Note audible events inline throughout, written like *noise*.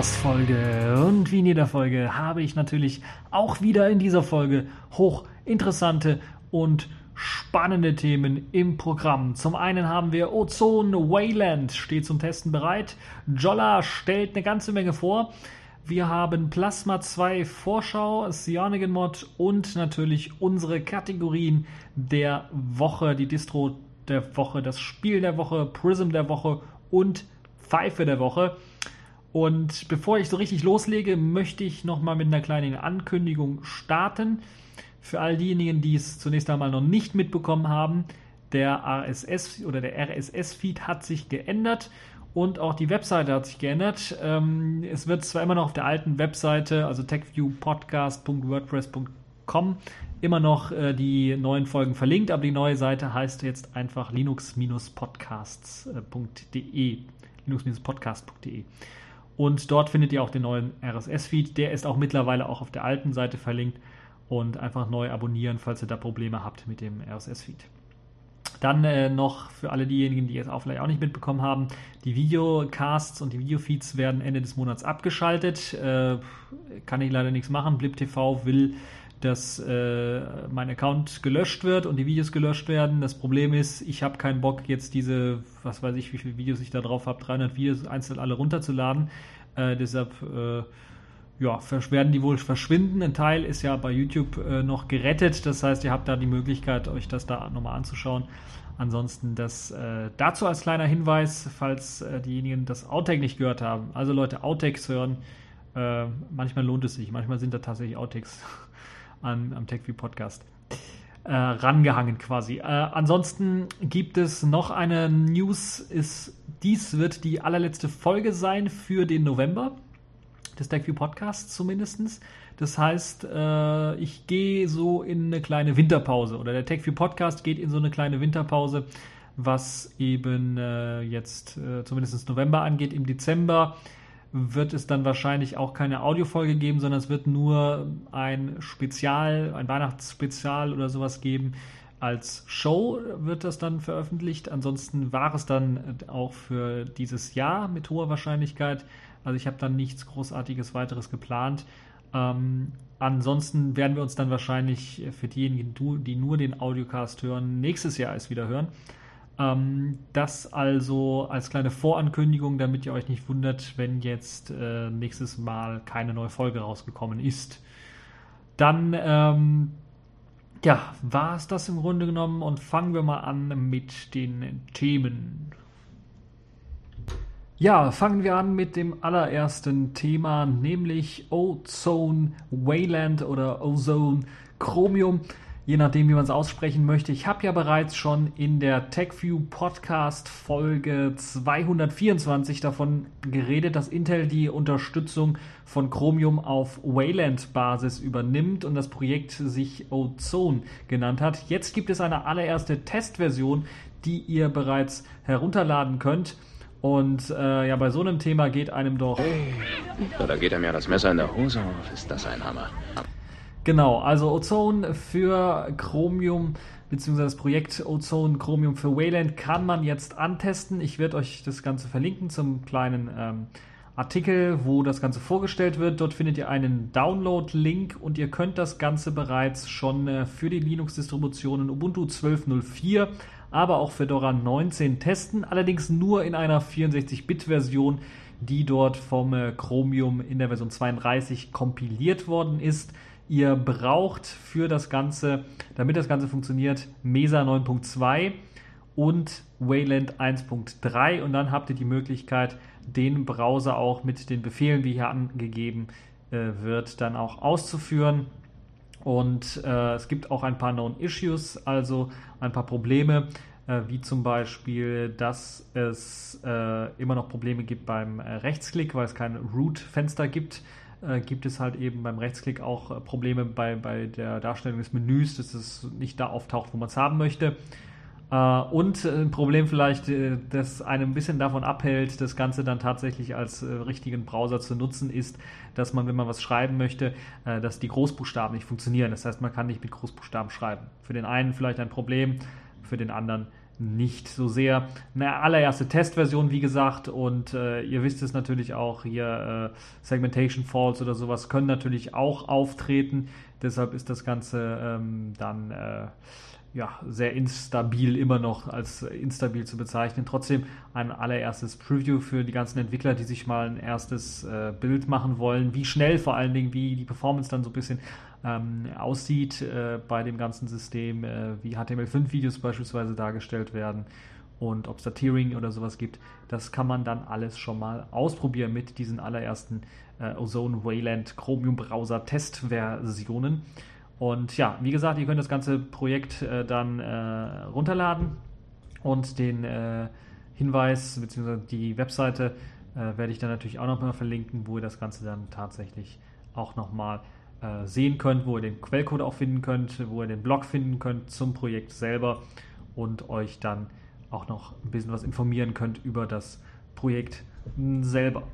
Podcast-Folge. Und wie in jeder Folge habe ich natürlich auch wieder in dieser Folge hochinteressante und spannende Themen im Programm. Zum einen haben wir Ozon Wayland steht zum Testen bereit. Jolla stellt eine ganze Menge vor. Wir haben Plasma 2 Vorschau, Cyanogen Mod und natürlich unsere Kategorien der Woche, die Distro der Woche, das Spiel der Woche, Prism der Woche und Pfeife der Woche. Und bevor ich so richtig loslege, möchte ich nochmal mit einer kleinen Ankündigung starten. Für all diejenigen, die es zunächst einmal noch nicht mitbekommen haben, der RSS oder der RSS-Feed hat sich geändert und auch die Webseite hat sich geändert. Ähm, es wird zwar immer noch auf der alten Webseite, also techviewpodcast.wordpress.com, immer noch äh, die neuen Folgen verlinkt, aber die neue Seite heißt jetzt einfach linux-podcasts.de. linux-podcast.de. Und dort findet ihr auch den neuen RSS-Feed. Der ist auch mittlerweile auch auf der alten Seite verlinkt. Und einfach neu abonnieren, falls ihr da Probleme habt mit dem RSS-Feed. Dann äh, noch für alle diejenigen, die jetzt auch vielleicht auch nicht mitbekommen haben, die Videocasts und die Videofeeds werden Ende des Monats abgeschaltet. Äh, kann ich leider nichts machen. Blip TV will, dass äh, mein Account gelöscht wird und die Videos gelöscht werden. Das Problem ist, ich habe keinen Bock, jetzt diese, was weiß ich, wie viele Videos ich da drauf habe, 300 Videos einzeln alle runterzuladen. Äh, deshalb äh, ja, werden die wohl verschwinden. Ein Teil ist ja bei YouTube äh, noch gerettet. Das heißt, ihr habt da die Möglichkeit, euch das da nochmal anzuschauen. Ansonsten das äh, dazu als kleiner Hinweis, falls äh, diejenigen das Outtake nicht gehört haben. Also Leute, Outtakes hören. Manchmal lohnt es sich. Manchmal sind da tatsächlich Outtakes an, am TechView Podcast. Äh, rangehangen quasi. Äh, ansonsten gibt es noch eine News. Ist, dies wird die allerletzte Folge sein für den November des TechView Podcasts zumindest. Das heißt, äh, ich gehe so in eine kleine Winterpause oder der TechView Podcast geht in so eine kleine Winterpause, was eben äh, jetzt äh, zumindest November angeht. Im Dezember wird es dann wahrscheinlich auch keine Audiofolge geben, sondern es wird nur ein Spezial, ein Weihnachtsspezial oder sowas geben. Als Show wird das dann veröffentlicht. Ansonsten war es dann auch für dieses Jahr mit hoher Wahrscheinlichkeit. Also ich habe dann nichts Großartiges weiteres geplant. Ähm, ansonsten werden wir uns dann wahrscheinlich für diejenigen, die nur den Audiocast hören, nächstes Jahr erst wieder hören. Ähm, das also als kleine Vorankündigung, damit ihr euch nicht wundert, wenn jetzt äh, nächstes Mal keine neue Folge rausgekommen ist. Dann ähm, ja, war es das im Grunde genommen und fangen wir mal an mit den Themen. Ja, fangen wir an mit dem allerersten Thema, nämlich Ozone Wayland oder Ozone Chromium, je nachdem, wie man es aussprechen möchte. Ich habe ja bereits schon in der TechView Podcast Folge 224 davon geredet, dass Intel die Unterstützung von Chromium auf Wayland-Basis übernimmt und das Projekt sich Ozone genannt hat. Jetzt gibt es eine allererste Testversion, die ihr bereits herunterladen könnt. Und äh, ja, bei so einem Thema geht einem doch. Hey, da geht einem ja das Messer in der Hose auf. Ist das ein Hammer? Genau, also Ozone für Chromium beziehungsweise das Projekt Ozone Chromium für Wayland kann man jetzt antesten. Ich werde euch das Ganze verlinken zum kleinen ähm, Artikel, wo das Ganze vorgestellt wird. Dort findet ihr einen Download-Link und ihr könnt das Ganze bereits schon äh, für die Linux-Distributionen Ubuntu 12.04 aber auch Fedora 19 testen, allerdings nur in einer 64-Bit-Version, die dort vom äh, Chromium in der Version 32 kompiliert worden ist. Ihr braucht für das Ganze, damit das Ganze funktioniert, Mesa 9.2 und Wayland 1.3 und dann habt ihr die Möglichkeit, den Browser auch mit den Befehlen, wie hier angegeben äh, wird, dann auch auszuführen. Und äh, es gibt auch ein paar Known Issues, also ein paar Probleme, äh, wie zum Beispiel, dass es äh, immer noch Probleme gibt beim äh, Rechtsklick, weil es kein Root-Fenster gibt. Äh, gibt es halt eben beim Rechtsklick auch äh, Probleme bei, bei der Darstellung des Menüs, dass es nicht da auftaucht, wo man es haben möchte. Uh, und ein Problem vielleicht, das einem ein bisschen davon abhält, das Ganze dann tatsächlich als uh, richtigen Browser zu nutzen, ist, dass man, wenn man was schreiben möchte, uh, dass die Großbuchstaben nicht funktionieren. Das heißt, man kann nicht mit Großbuchstaben schreiben. Für den einen vielleicht ein Problem, für den anderen nicht so sehr. Eine allererste Testversion, wie gesagt, und äh, ihr wisst es natürlich auch, hier äh, Segmentation Falls oder sowas können natürlich auch auftreten. Deshalb ist das Ganze ähm, dann äh, ja, sehr instabil immer noch als instabil zu bezeichnen. Trotzdem ein allererstes Preview für die ganzen Entwickler, die sich mal ein erstes äh, Bild machen wollen, wie schnell vor allen Dingen, wie die Performance dann so ein bisschen ähm, aussieht äh, bei dem ganzen System, äh, wie HTML5-Videos beispielsweise dargestellt werden und ob es da Tiering oder sowas gibt. Das kann man dann alles schon mal ausprobieren mit diesen allerersten äh, Ozone Wayland Chromium Browser Testversionen. Und ja, wie gesagt, ihr könnt das ganze Projekt äh, dann äh, runterladen und den äh, Hinweis bzw. die Webseite werde ich dann natürlich auch nochmal verlinken, wo ihr das Ganze dann tatsächlich auch nochmal äh, sehen könnt, wo ihr den Quellcode auch finden könnt, wo ihr den Blog finden könnt zum Projekt selber und euch dann auch noch ein bisschen was informieren könnt über das Projekt selber.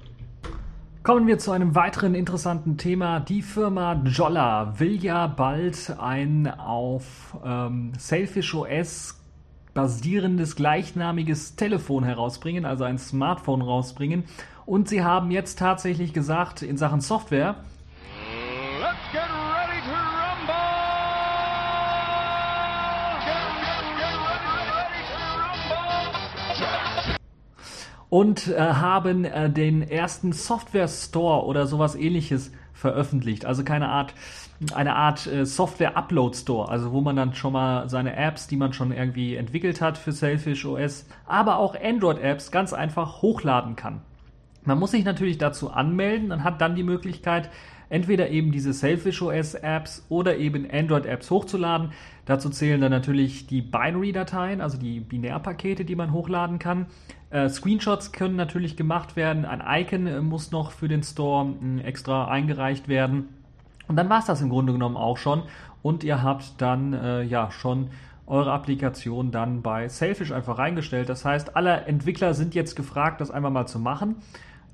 Kommen wir zu einem weiteren interessanten Thema. Die Firma Jolla will ja bald ein auf ähm, Sailfish OS basierendes gleichnamiges Telefon herausbringen, also ein Smartphone rausbringen. Und sie haben jetzt tatsächlich gesagt, in Sachen Software, und äh, haben äh, den ersten Software Store oder sowas ähnliches veröffentlicht. Also keine Art, eine Art äh, Software Upload Store, also wo man dann schon mal seine Apps, die man schon irgendwie entwickelt hat für Selfish OS, aber auch Android Apps ganz einfach hochladen kann. Man muss sich natürlich dazu anmelden und hat dann die Möglichkeit, entweder eben diese Selfish OS Apps oder eben Android Apps hochzuladen. Dazu zählen dann natürlich die Binary-Dateien, also die Binärpakete, die man hochladen kann. Äh, Screenshots können natürlich gemacht werden. Ein Icon äh, muss noch für den Store äh, extra eingereicht werden. Und dann war es das im Grunde genommen auch schon. Und ihr habt dann äh, ja schon eure Applikation dann bei Selfish einfach reingestellt. Das heißt, alle Entwickler sind jetzt gefragt, das einmal mal zu machen.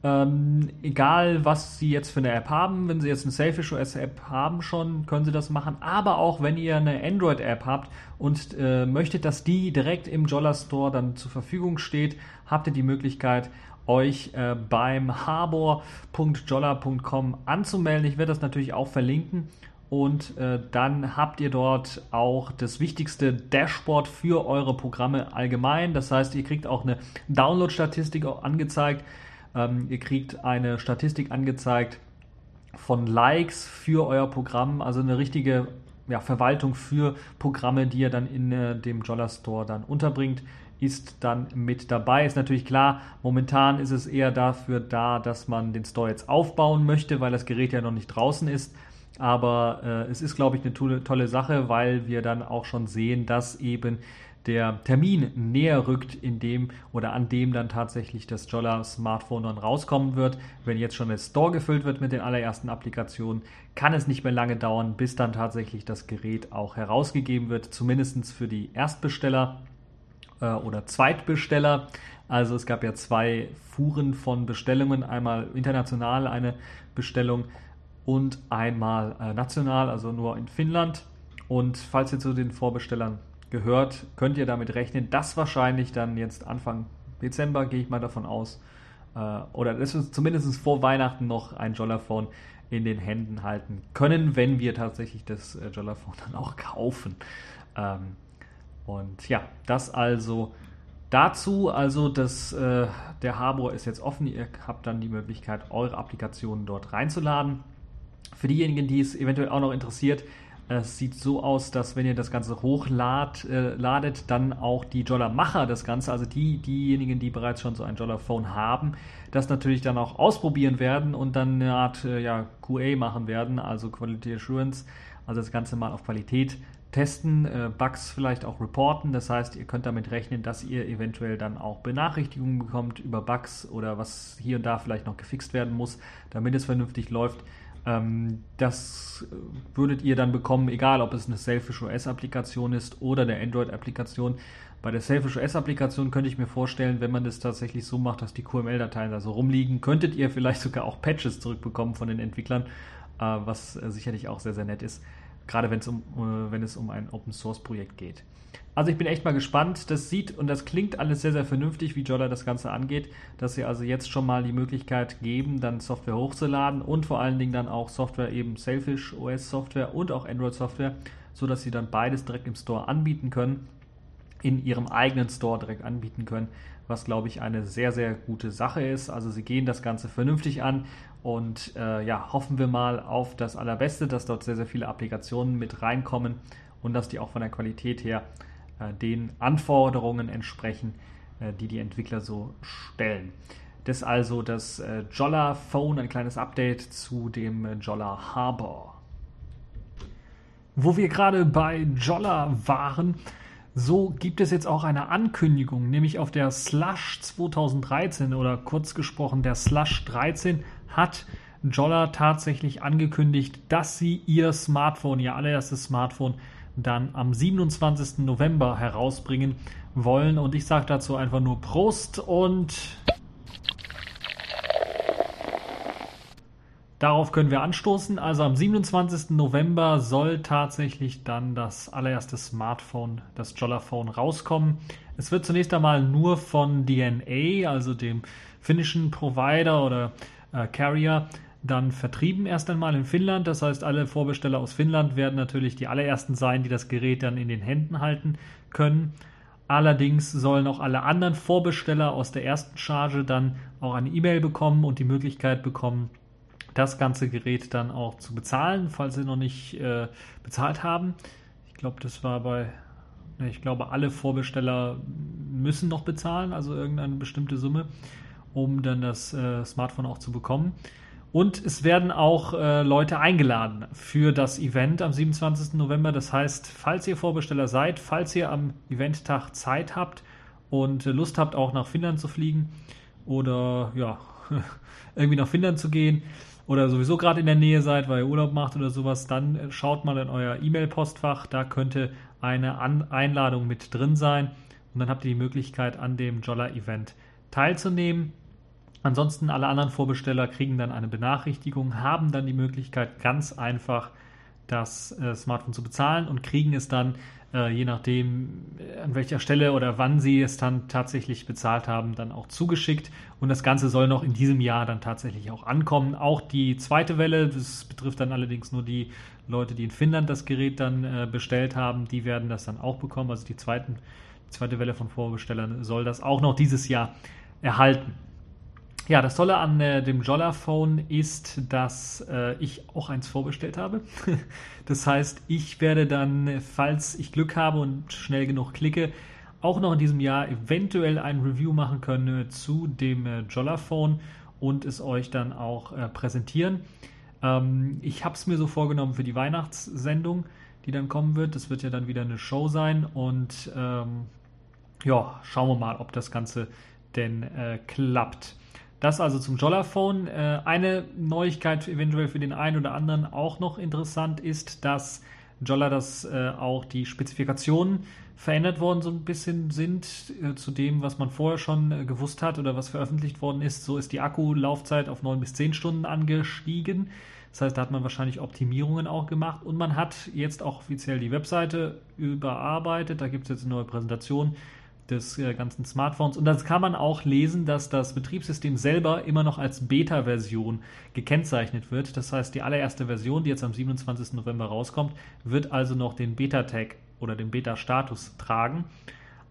Ähm, egal, was Sie jetzt für eine App haben, wenn Sie jetzt eine Selfish OS App haben schon, können Sie das machen. Aber auch wenn ihr eine Android App habt und äh, möchtet, dass die direkt im Jolla Store dann zur Verfügung steht, habt ihr die Möglichkeit, euch äh, beim harbor.jolla.com anzumelden. Ich werde das natürlich auch verlinken. Und äh, dann habt ihr dort auch das wichtigste Dashboard für eure Programme allgemein. Das heißt, ihr kriegt auch eine Download-Statistik angezeigt ähm, ihr kriegt eine Statistik angezeigt von Likes für euer Programm, also eine richtige ja, Verwaltung für Programme, die ihr dann in äh, dem Jolla Store dann unterbringt, ist dann mit dabei. Ist natürlich klar, momentan ist es eher dafür da, dass man den Store jetzt aufbauen möchte, weil das Gerät ja noch nicht draußen ist. Aber äh, es ist, glaube ich, eine tolle, tolle Sache, weil wir dann auch schon sehen, dass eben der Termin näher rückt, in dem oder an dem dann tatsächlich das Jolla Smartphone dann rauskommen wird. Wenn jetzt schon der Store gefüllt wird mit den allerersten Applikationen, kann es nicht mehr lange dauern, bis dann tatsächlich das Gerät auch herausgegeben wird, zumindest für die Erstbesteller äh, oder Zweitbesteller. Also es gab ja zwei Fuhren von Bestellungen, einmal international eine Bestellung und einmal äh, national, also nur in Finnland. Und falls ihr zu den Vorbestellern gehört, könnt ihr damit rechnen, dass wahrscheinlich dann jetzt Anfang Dezember, gehe ich mal davon aus, äh, oder dass wir zumindest vor Weihnachten noch ein Jollaphone in den Händen halten können, wenn wir tatsächlich das äh, Jollaphone dann auch kaufen. Ähm, und ja, das also dazu. Also das, äh, der Harbor ist jetzt offen. Ihr habt dann die Möglichkeit, eure Applikationen dort reinzuladen. Für diejenigen, die es eventuell auch noch interessiert, es sieht so aus, dass wenn ihr das Ganze hochladet, äh, dann auch die Jolla-Macher das Ganze, also die, diejenigen, die bereits schon so ein Jolla-Phone haben, das natürlich dann auch ausprobieren werden und dann eine Art äh, ja, QA machen werden, also Quality Assurance, also das Ganze mal auf Qualität testen, äh, Bugs vielleicht auch reporten. Das heißt, ihr könnt damit rechnen, dass ihr eventuell dann auch Benachrichtigungen bekommt über Bugs oder was hier und da vielleicht noch gefixt werden muss, damit es vernünftig läuft. Ähm, das würdet ihr dann bekommen, egal ob es eine Selfish OS-Applikation ist oder eine Android-Applikation. Bei der Selfish OS-Applikation könnte ich mir vorstellen, wenn man das tatsächlich so macht, dass die QML-Dateien da so rumliegen, könntet ihr *laughs* vielleicht sogar auch Patches zurückbekommen von den Entwicklern, äh, was äh, sicherlich auch sehr, sehr nett ist. Gerade wenn es um, äh, wenn es um ein Open Source Projekt geht. Also ich bin echt mal gespannt. Das sieht und das klingt alles sehr, sehr vernünftig, wie Jolla das Ganze angeht, dass sie also jetzt schon mal die Möglichkeit geben, dann Software hochzuladen und vor allen Dingen dann auch Software, eben Selfish OS Software und auch Android Software, sodass sie dann beides direkt im Store anbieten können, in ihrem eigenen Store direkt anbieten können, was glaube ich eine sehr, sehr gute Sache ist. Also sie gehen das Ganze vernünftig an und äh, ja, hoffen wir mal auf das Allerbeste, dass dort sehr, sehr viele Applikationen mit reinkommen und dass die auch von der Qualität her äh, den Anforderungen entsprechen, äh, die die Entwickler so stellen. Das ist also das äh, Jolla Phone, ein kleines Update zu dem Jolla Harbor. Wo wir gerade bei Jolla waren, so gibt es jetzt auch eine Ankündigung, nämlich auf der Slush 2013 oder kurz gesprochen der Slush 13 hat Jolla tatsächlich angekündigt, dass sie ihr Smartphone, ihr allererstes Smartphone, dann am 27. November herausbringen wollen. Und ich sage dazu einfach nur Prost und darauf können wir anstoßen. Also am 27. November soll tatsächlich dann das allererste Smartphone, das Jollaphone, rauskommen. Es wird zunächst einmal nur von DNA, also dem finnischen Provider oder äh, Carrier, dann vertrieben erst einmal in Finnland. Das heißt, alle Vorbesteller aus Finnland werden natürlich die allerersten sein, die das Gerät dann in den Händen halten können. Allerdings sollen auch alle anderen Vorbesteller aus der ersten Charge dann auch eine E-Mail bekommen und die Möglichkeit bekommen, das ganze Gerät dann auch zu bezahlen, falls sie noch nicht äh, bezahlt haben. Ich glaube, das war bei, ne, ich glaube, alle Vorbesteller müssen noch bezahlen, also irgendeine bestimmte Summe, um dann das äh, Smartphone auch zu bekommen. Und es werden auch äh, Leute eingeladen für das Event am 27. November. Das heißt, falls ihr Vorbesteller seid, falls ihr am Eventtag Zeit habt und Lust habt, auch nach Finnland zu fliegen oder ja, *laughs* irgendwie nach Finnland zu gehen oder sowieso gerade in der Nähe seid, weil ihr Urlaub macht oder sowas, dann schaut mal in euer E-Mail-Postfach. Da könnte eine An Einladung mit drin sein. Und dann habt ihr die Möglichkeit, an dem Jolla-Event teilzunehmen. Ansonsten alle anderen Vorbesteller kriegen dann eine Benachrichtigung, haben dann die Möglichkeit, ganz einfach das äh, Smartphone zu bezahlen und kriegen es dann, äh, je nachdem, äh, an welcher Stelle oder wann sie es dann tatsächlich bezahlt haben, dann auch zugeschickt. Und das Ganze soll noch in diesem Jahr dann tatsächlich auch ankommen. Auch die zweite Welle, das betrifft dann allerdings nur die Leute, die in Finnland das Gerät dann äh, bestellt haben, die werden das dann auch bekommen. Also die, zweiten, die zweite Welle von Vorbestellern soll das auch noch dieses Jahr erhalten. Ja, das Tolle an äh, dem Jolla-Phone ist, dass äh, ich auch eins vorbestellt habe. *laughs* das heißt, ich werde dann, falls ich Glück habe und schnell genug klicke, auch noch in diesem Jahr eventuell ein Review machen können zu dem äh, Jolla-Phone und es euch dann auch äh, präsentieren. Ähm, ich habe es mir so vorgenommen für die Weihnachtssendung, die dann kommen wird. Das wird ja dann wieder eine Show sein und ähm, ja, schauen wir mal, ob das Ganze denn äh, klappt. Das also zum Jollaphone. Äh, eine Neuigkeit eventuell für den einen oder anderen auch noch interessant ist, dass Jolla das äh, auch die Spezifikationen verändert worden so ein bisschen sind äh, zu dem, was man vorher schon gewusst hat oder was veröffentlicht worden ist. So ist die Akkulaufzeit auf 9 bis 10 Stunden angestiegen. Das heißt, da hat man wahrscheinlich Optimierungen auch gemacht und man hat jetzt auch offiziell die Webseite überarbeitet. Da gibt es jetzt eine neue Präsentation des äh, ganzen Smartphones. Und das kann man auch lesen, dass das Betriebssystem selber immer noch als Beta-Version gekennzeichnet wird. Das heißt, die allererste Version, die jetzt am 27. November rauskommt, wird also noch den Beta-Tag oder den Beta-Status tragen.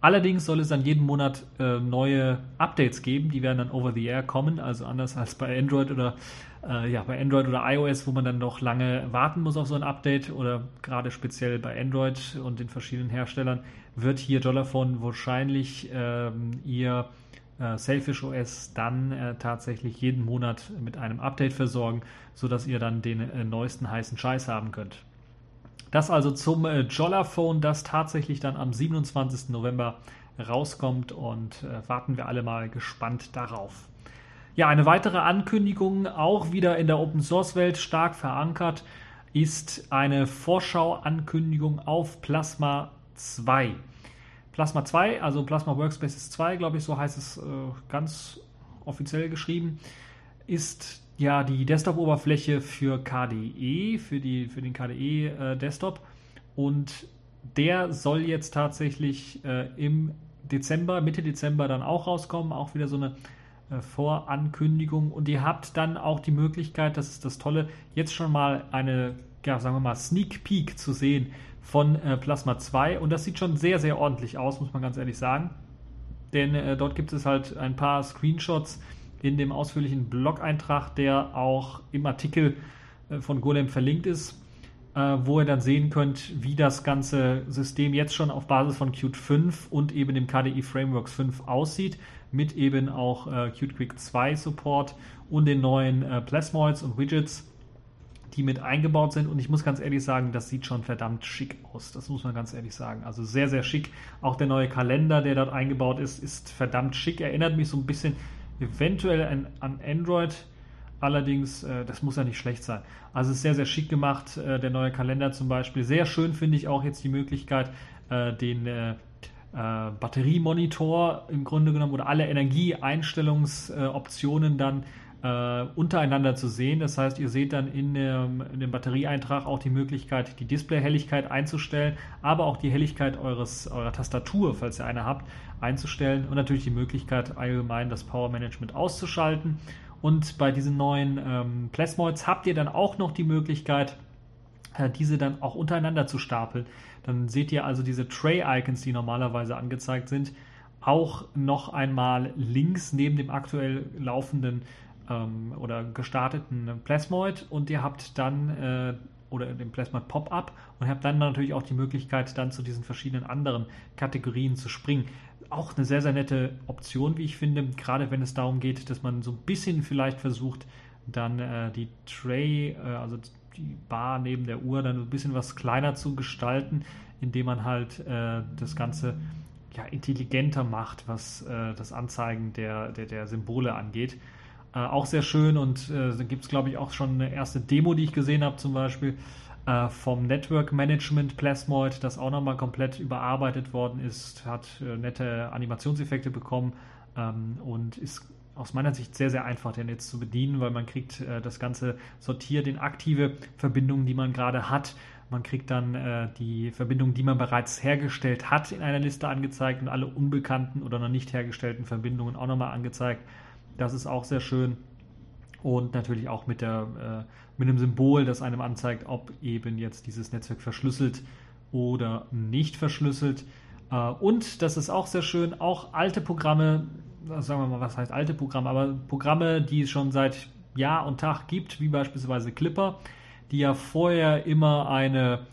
Allerdings soll es dann jeden Monat äh, neue Updates geben, die werden dann over the air kommen, also anders als bei Android oder äh, ja, bei Android oder iOS, wo man dann noch lange warten muss auf so ein Update oder gerade speziell bei Android und den verschiedenen Herstellern wird hier Jollaphone wahrscheinlich ähm, ihr äh, Selfish OS dann äh, tatsächlich jeden Monat mit einem Update versorgen, sodass ihr dann den äh, neuesten heißen Scheiß haben könnt. Das also zum äh, Jollaphone, das tatsächlich dann am 27. November rauskommt und äh, warten wir alle mal gespannt darauf. Ja, eine weitere Ankündigung, auch wieder in der Open Source Welt stark verankert, ist eine Vorschau-Ankündigung auf Plasma 2. Plasma 2, also Plasma Workspaces 2, glaube ich, so heißt es äh, ganz offiziell geschrieben, ist ja die Desktop-Oberfläche für KDE, für, die, für den KDE-Desktop. Äh, und der soll jetzt tatsächlich äh, im Dezember, Mitte Dezember dann auch rauskommen. Auch wieder so eine äh, Vorankündigung. Und ihr habt dann auch die Möglichkeit, das ist das Tolle, jetzt schon mal eine, ja, sagen wir mal, Sneak Peek zu sehen von äh, Plasma 2. Und das sieht schon sehr, sehr ordentlich aus, muss man ganz ehrlich sagen. Denn äh, dort gibt es halt ein paar Screenshots in dem ausführlichen Blog-Eintrag, der auch im Artikel äh, von Golem verlinkt ist äh, wo ihr dann sehen könnt, wie das ganze System jetzt schon auf Basis von Qt 5 und eben dem KDE Frameworks 5 aussieht, mit eben auch äh, Qt Quick 2 Support und den neuen äh, Plasmoids und Widgets, die mit eingebaut sind. Und ich muss ganz ehrlich sagen, das sieht schon verdammt schick aus. Das muss man ganz ehrlich sagen. Also sehr, sehr schick. Auch der neue Kalender, der dort eingebaut ist, ist verdammt schick. Erinnert mich so ein bisschen eventuell an, an Android Allerdings, äh, das muss ja nicht schlecht sein. Also ist sehr, sehr schick gemacht, äh, der neue Kalender zum Beispiel. Sehr schön finde ich auch jetzt die Möglichkeit, äh, den äh, äh, Batteriemonitor im Grunde genommen oder alle Energieeinstellungsoptionen dann äh, untereinander zu sehen. Das heißt, ihr seht dann in dem, in dem Batterieeintrag auch die Möglichkeit, die Displayhelligkeit einzustellen, aber auch die Helligkeit eures, eurer Tastatur, falls ihr eine habt, einzustellen und natürlich die Möglichkeit, allgemein das Power Management auszuschalten und bei diesen neuen ähm, Plasmoids habt ihr dann auch noch die Möglichkeit, äh, diese dann auch untereinander zu stapeln. Dann seht ihr also diese Tray-Icons, die normalerweise angezeigt sind, auch noch einmal links neben dem aktuell laufenden ähm, oder gestarteten Plasmoid und ihr habt dann äh, oder dem Plasmoid Pop-up und habt dann natürlich auch die Möglichkeit, dann zu diesen verschiedenen anderen Kategorien zu springen auch eine sehr, sehr nette Option, wie ich finde, gerade wenn es darum geht, dass man so ein bisschen vielleicht versucht, dann äh, die Tray, äh, also die Bar neben der Uhr, dann ein bisschen was kleiner zu gestalten, indem man halt äh, das Ganze ja, intelligenter macht, was äh, das Anzeigen der, der, der Symbole angeht. Äh, auch sehr schön und äh, da gibt es, glaube ich, auch schon eine erste Demo, die ich gesehen habe, zum Beispiel äh, vom Network Management Plasmoid, das auch nochmal komplett überarbeitet worden ist, hat äh, nette Animationseffekte bekommen ähm, und ist aus meiner Sicht sehr, sehr einfach, den jetzt zu bedienen, weil man kriegt äh, das Ganze sortiert in aktive Verbindungen, die man gerade hat. Man kriegt dann äh, die Verbindungen, die man bereits hergestellt hat, in einer Liste angezeigt und alle unbekannten oder noch nicht hergestellten Verbindungen auch nochmal angezeigt. Das ist auch sehr schön und natürlich auch mit, der, äh, mit einem Symbol, das einem anzeigt, ob eben jetzt dieses Netzwerk verschlüsselt oder nicht verschlüsselt. Äh, und das ist auch sehr schön, auch alte Programme, sagen wir mal, was heißt alte Programme, aber Programme, die es schon seit Jahr und Tag gibt, wie beispielsweise Clipper, die ja vorher immer eine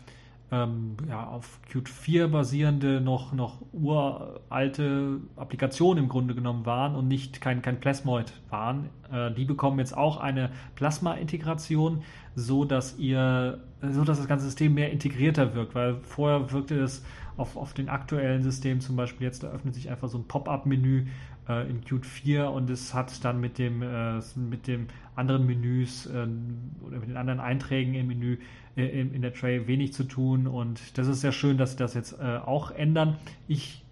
ähm, ja, auf Qt 4 basierende, noch, noch uralte Applikationen im Grunde genommen waren und nicht kein, kein Plasmoid waren. Äh, die bekommen jetzt auch eine Plasma-Integration, so dass ihr, so dass das ganze System mehr integrierter wirkt, weil vorher wirkte es auf, auf den aktuellen Systemen zum Beispiel jetzt eröffnet sich einfach so ein Pop-up-Menü äh, in Qt 4 und es hat dann mit dem, äh, mit dem anderen Menüs äh, oder mit den anderen Einträgen im Menü äh, in, in, der Tray wenig zu tun und das ist sehr schön, dass sie das jetzt äh, auch ändern. Ich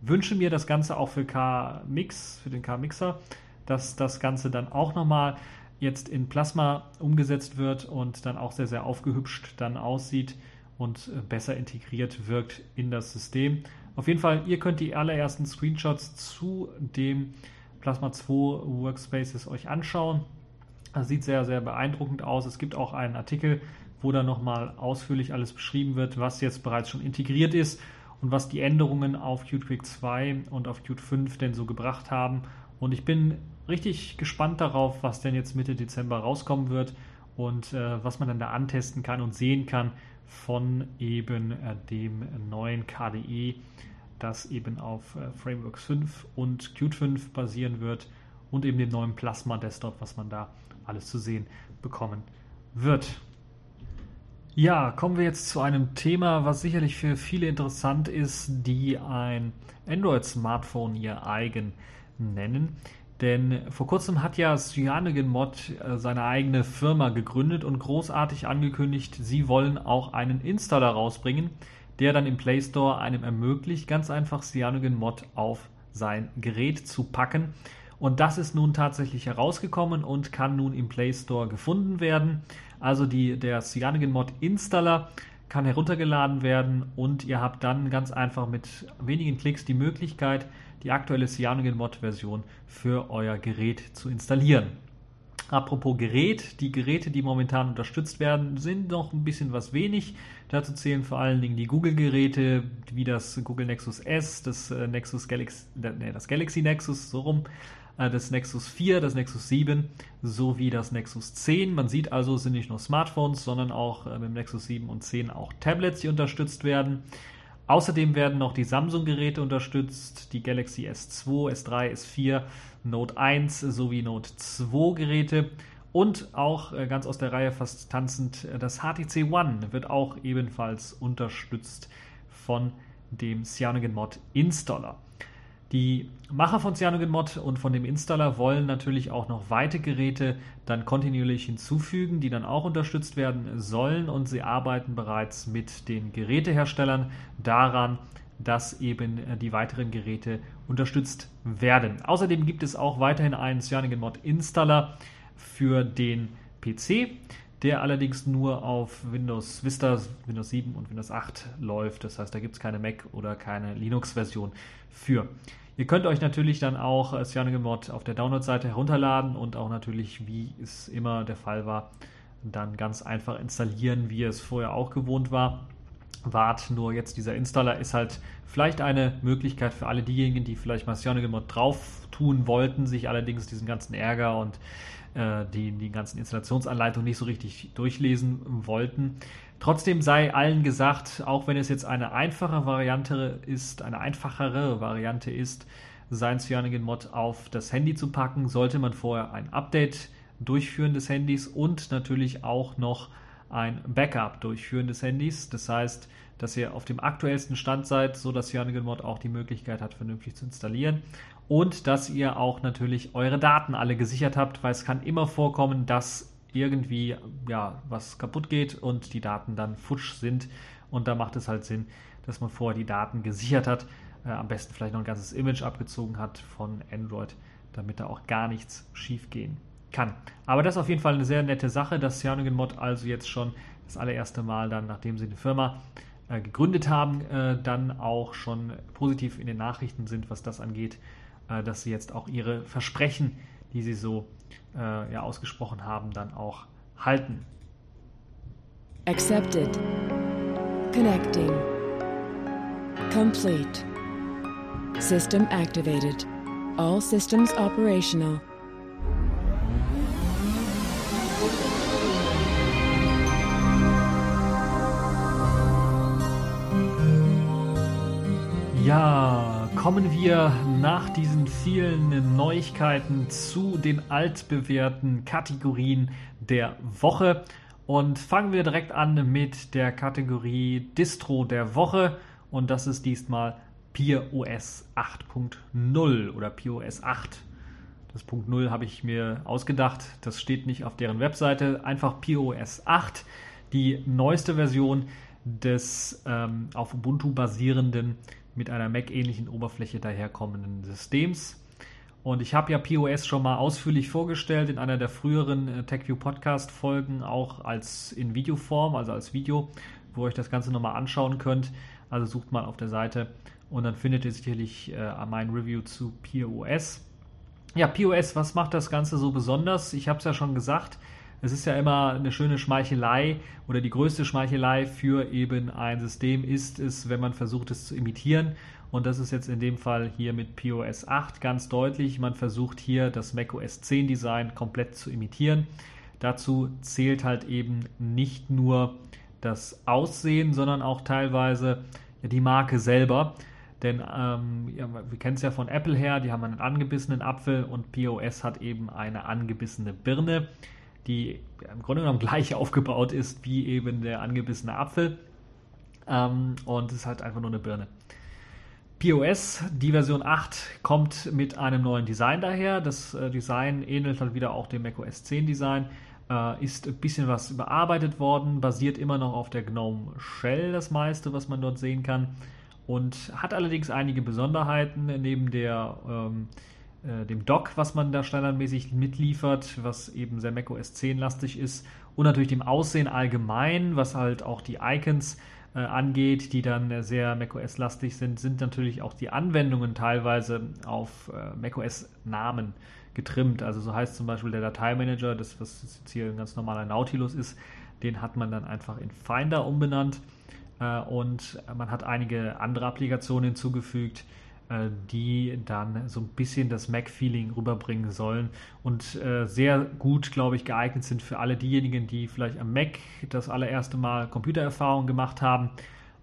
wünsche mir das Ganze auch für K-Mix, für den K-Mixer, dass das Ganze dann auch nochmal jetzt in Plasma umgesetzt wird und dann auch sehr, sehr aufgehübscht dann aussieht und äh, besser integriert wirkt in das System. Auf jeden Fall, ihr könnt die allerersten Screenshots zu dem Plasma 2 Workspaces euch anschauen. Das sieht sehr, sehr beeindruckend aus. Es gibt auch einen Artikel, wo dann nochmal ausführlich alles beschrieben wird, was jetzt bereits schon integriert ist und was die Änderungen auf Qt Quick 2 und auf Qt 5 denn so gebracht haben. Und ich bin richtig gespannt darauf, was denn jetzt Mitte Dezember rauskommen wird und äh, was man dann da antesten kann und sehen kann, von eben äh, dem neuen KDE, das eben auf äh, Frameworks 5 und Qt 5 basieren wird und eben dem neuen Plasma Desktop, was man da alles zu sehen bekommen wird. Ja, kommen wir jetzt zu einem Thema, was sicherlich für viele interessant ist, die ein Android-Smartphone ihr eigen nennen. Denn vor kurzem hat ja CyanogenMod äh, seine eigene Firma gegründet und großartig angekündigt, sie wollen auch einen Installer rausbringen, der dann im Play Store einem ermöglicht, ganz einfach CyanogenMod auf sein Gerät zu packen Und das ist nun tatsächlich herausgekommen und kann nun im Play Store gefunden werden. Also die, der CyanogenMod Installer kann heruntergeladen werden und ihr habt dann ganz einfach mit wenigen Klicks die Möglichkeit, die aktuelle CyanogenMod-Version für euer Gerät zu installieren. Apropos Gerät, die Geräte, die momentan unterstützt werden, sind noch ein bisschen was wenig. Dazu zählen vor allen Dingen die Google-Geräte, wie das Google Nexus S, das äh, Nexus Galaxy, das Galaxy Nexus, so rum, äh, das Nexus 4, das Nexus 7 sowie das Nexus 10. Man sieht also, es sind nicht nur Smartphones, sondern auch äh, mit dem Nexus 7 und 10 auch Tablets, die unterstützt werden. Außerdem werden noch die Samsung-Geräte unterstützt, die Galaxy S2, S3, S4, Note 1 sowie Note 2 Geräte. Und auch äh, ganz aus der Reihe fast tanzend, das HTC One wird auch ebenfalls unterstützt von dem CyanogenMod Installer. Die Macher von CyanogenMod und von dem Installer wollen natürlich auch noch weitere Geräte dann kontinuierlich hinzufügen, die dann auch unterstützt werden sollen und sie arbeiten bereits mit den Geräteherstellern daran, dass eben äh, die weiteren Geräte unterstützt werden. Außerdem gibt es auch weiterhin einen CyanogenMod Installer für den PC, der allerdings nur auf Windows Vista, Windows 7 und Windows 8 läuft. Das heißt, da gibt es keine Mac oder keine Linux-Version für. Ihr könnt euch natürlich dann auch CyanogenMod auf der Download-Seite herunterladen und auch natürlich, wie es immer der Fall war, dann ganz einfach installieren, wie es vorher auch gewohnt war. Wart, nur jetzt dieser Installer ist halt vielleicht eine Möglichkeit für alle diejenigen, die vielleicht mal CyanogenMod drauf tun wollten, sich allerdings diesen ganzen Ärger und äh, die, die ganzen Installationsanleitungen nicht so richtig durchlesen wollten. Trotzdem sei allen gesagt, auch wenn es jetzt eine einfache Variante ist, eine einfachere Variante ist, sein Cyanogen-Mod auf das Handy zu packen, sollte man vorher ein Update durchführen des Handys und natürlich auch noch ein Backup durchführen des Handys. Das heißt, dass ihr auf dem aktuellsten Stand seid, so dass Cyanogen-Mod auch die Möglichkeit hat, vernünftig zu installieren. Und dass ihr auch natürlich eure Daten alle gesichert habt, weil es kann immer vorkommen, dass irgendwie ja, was kaputt geht und die Daten dann futsch sind. Und da macht es halt Sinn, dass man vorher die Daten gesichert hat, äh, am besten vielleicht noch ein ganzes Image abgezogen hat von Android, damit da auch gar nichts schief gehen kann. Aber das ist auf jeden Fall eine sehr nette Sache, dass CyanogenMod also jetzt schon das allererste Mal dann, nachdem sie eine Firma äh, gegründet haben, äh, dann auch schon positiv in den Nachrichten sind, was das angeht, dass sie jetzt auch ihre Versprechen, die sie so äh, ja, ausgesprochen haben, dann auch halten. Accepted. Connecting. Complete. System activated. All systems operational. Ja, kommen wir nach diesen vielen Neuigkeiten zu den altbewährten Kategorien der Woche. Und fangen wir direkt an mit der Kategorie Distro der Woche. Und das ist diesmal PeerOS 8.0 oder PeerOS 8. Das Punkt 0 habe ich mir ausgedacht. Das steht nicht auf deren Webseite. Einfach PeerOS 8, die neueste Version des ähm, auf Ubuntu basierenden mit einer Mac-ähnlichen Oberfläche daherkommenden Systems. Und ich habe ja POS schon mal ausführlich vorgestellt in einer der früheren äh, TechView Podcast Folgen, auch als in Videoform, also als Video, wo ihr euch das Ganze nochmal anschauen könnt. Also sucht mal auf der Seite und dann findet ihr sicherlich äh, mein Review zu POS. Ja, POS, was macht das Ganze so besonders? Ich habe es ja schon gesagt, es ist ja immer eine schöne Schmeichelei oder die größte Schmeichelei für eben ein System ist es, wenn man versucht es zu imitieren. Und das ist jetzt in dem Fall hier mit POS 8 ganz deutlich. Man versucht hier das macOS 10 Design komplett zu imitieren. Dazu zählt halt eben nicht nur das Aussehen, sondern auch teilweise die Marke selber. Denn ähm, ja, wir kennen es ja von Apple her, die haben einen angebissenen Apfel und POS hat eben eine angebissene Birne die im Grunde genommen gleich *laughs* aufgebaut ist wie eben der angebissene Apfel. Ähm, und es ist halt einfach nur eine Birne. POS, die Version 8, kommt mit einem neuen Design daher. Das äh, Design ähnelt halt wieder auch dem macOS 10 Design. Äh, ist ein bisschen was überarbeitet worden, basiert immer noch auf der GNOME Shell, das meiste, was man dort sehen kann. Und hat allerdings einige Besonderheiten. Neben der ähm, äh, dem Dock, was man da standardmäßig mitliefert, was eben sehr macOS 10 lastig ist. Und natürlich dem Aussehen allgemein, was halt auch die Icons äh, angeht, die dann sehr macOS lastig sind, sind natürlich auch die Anwendungen teilweise auf äh, macOS Namen getrimmt. Also so heißt zum Beispiel der Dateimanager, das was jetzt hier ein ganz normaler Nautilus ist, den hat man dann einfach in Finder umbenannt. Äh, und man hat einige andere Applikationen hinzugefügt, die dann so ein bisschen das Mac-Feeling rüberbringen sollen und äh, sehr gut, glaube ich, geeignet sind für alle diejenigen, die vielleicht am Mac das allererste Mal Computererfahrung gemacht haben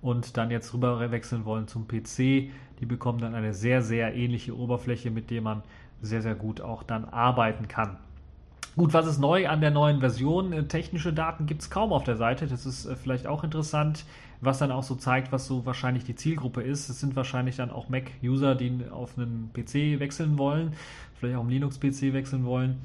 und dann jetzt rüber wechseln wollen zum PC. Die bekommen dann eine sehr, sehr ähnliche Oberfläche, mit der man sehr, sehr gut auch dann arbeiten kann. Gut, was ist neu an der neuen Version? Äh, technische Daten gibt es kaum auf der Seite. Das ist äh, vielleicht auch interessant, was dann auch so zeigt, was so wahrscheinlich die Zielgruppe ist. Es sind wahrscheinlich dann auch Mac-User, die auf einen PC wechseln wollen, vielleicht auch einen Linux-PC wechseln wollen.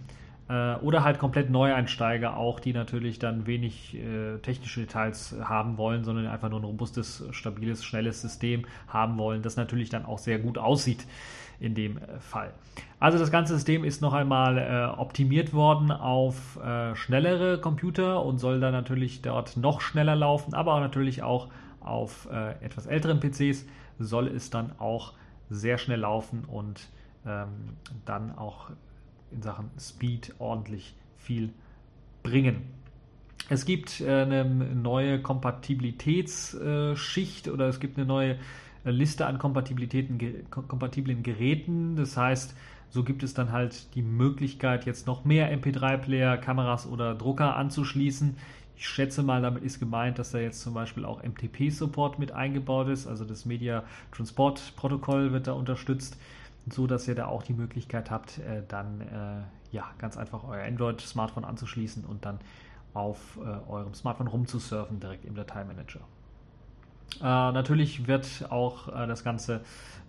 Äh, oder halt komplett Neueinsteiger auch, die natürlich dann wenig äh, technische Details haben wollen, sondern einfach nur ein robustes, stabiles, schnelles System haben wollen, das natürlich dann auch sehr gut aussieht in dem äh, Fall. Also das ganze System ist noch einmal äh, optimiert worden auf äh, schnellere Computer und soll dann natürlich dort noch schneller laufen, aber auch natürlich auch auf äh, etwas älteren PCs soll es dann auch sehr schnell laufen und ähm, dann auch in Sachen Speed ordentlich viel bringen. Es gibt äh, eine neue Kompatibilitätsschicht oder es gibt eine neue Liste an Kompatibilitäten, kompatiblen Geräten. Das heißt, so gibt es dann halt die Möglichkeit, jetzt noch mehr MP3-Player, Kameras oder Drucker anzuschließen. Ich schätze mal, damit ist gemeint, dass da jetzt zum Beispiel auch MTP-Support mit eingebaut ist, also das Media Transport Protokoll wird da unterstützt, so dass ihr da auch die Möglichkeit habt, äh, dann äh, ja ganz einfach euer Android-Smartphone anzuschließen und dann auf äh, eurem Smartphone rumzusurfen direkt im Dateimanager. Äh, natürlich wird auch äh, das Ganze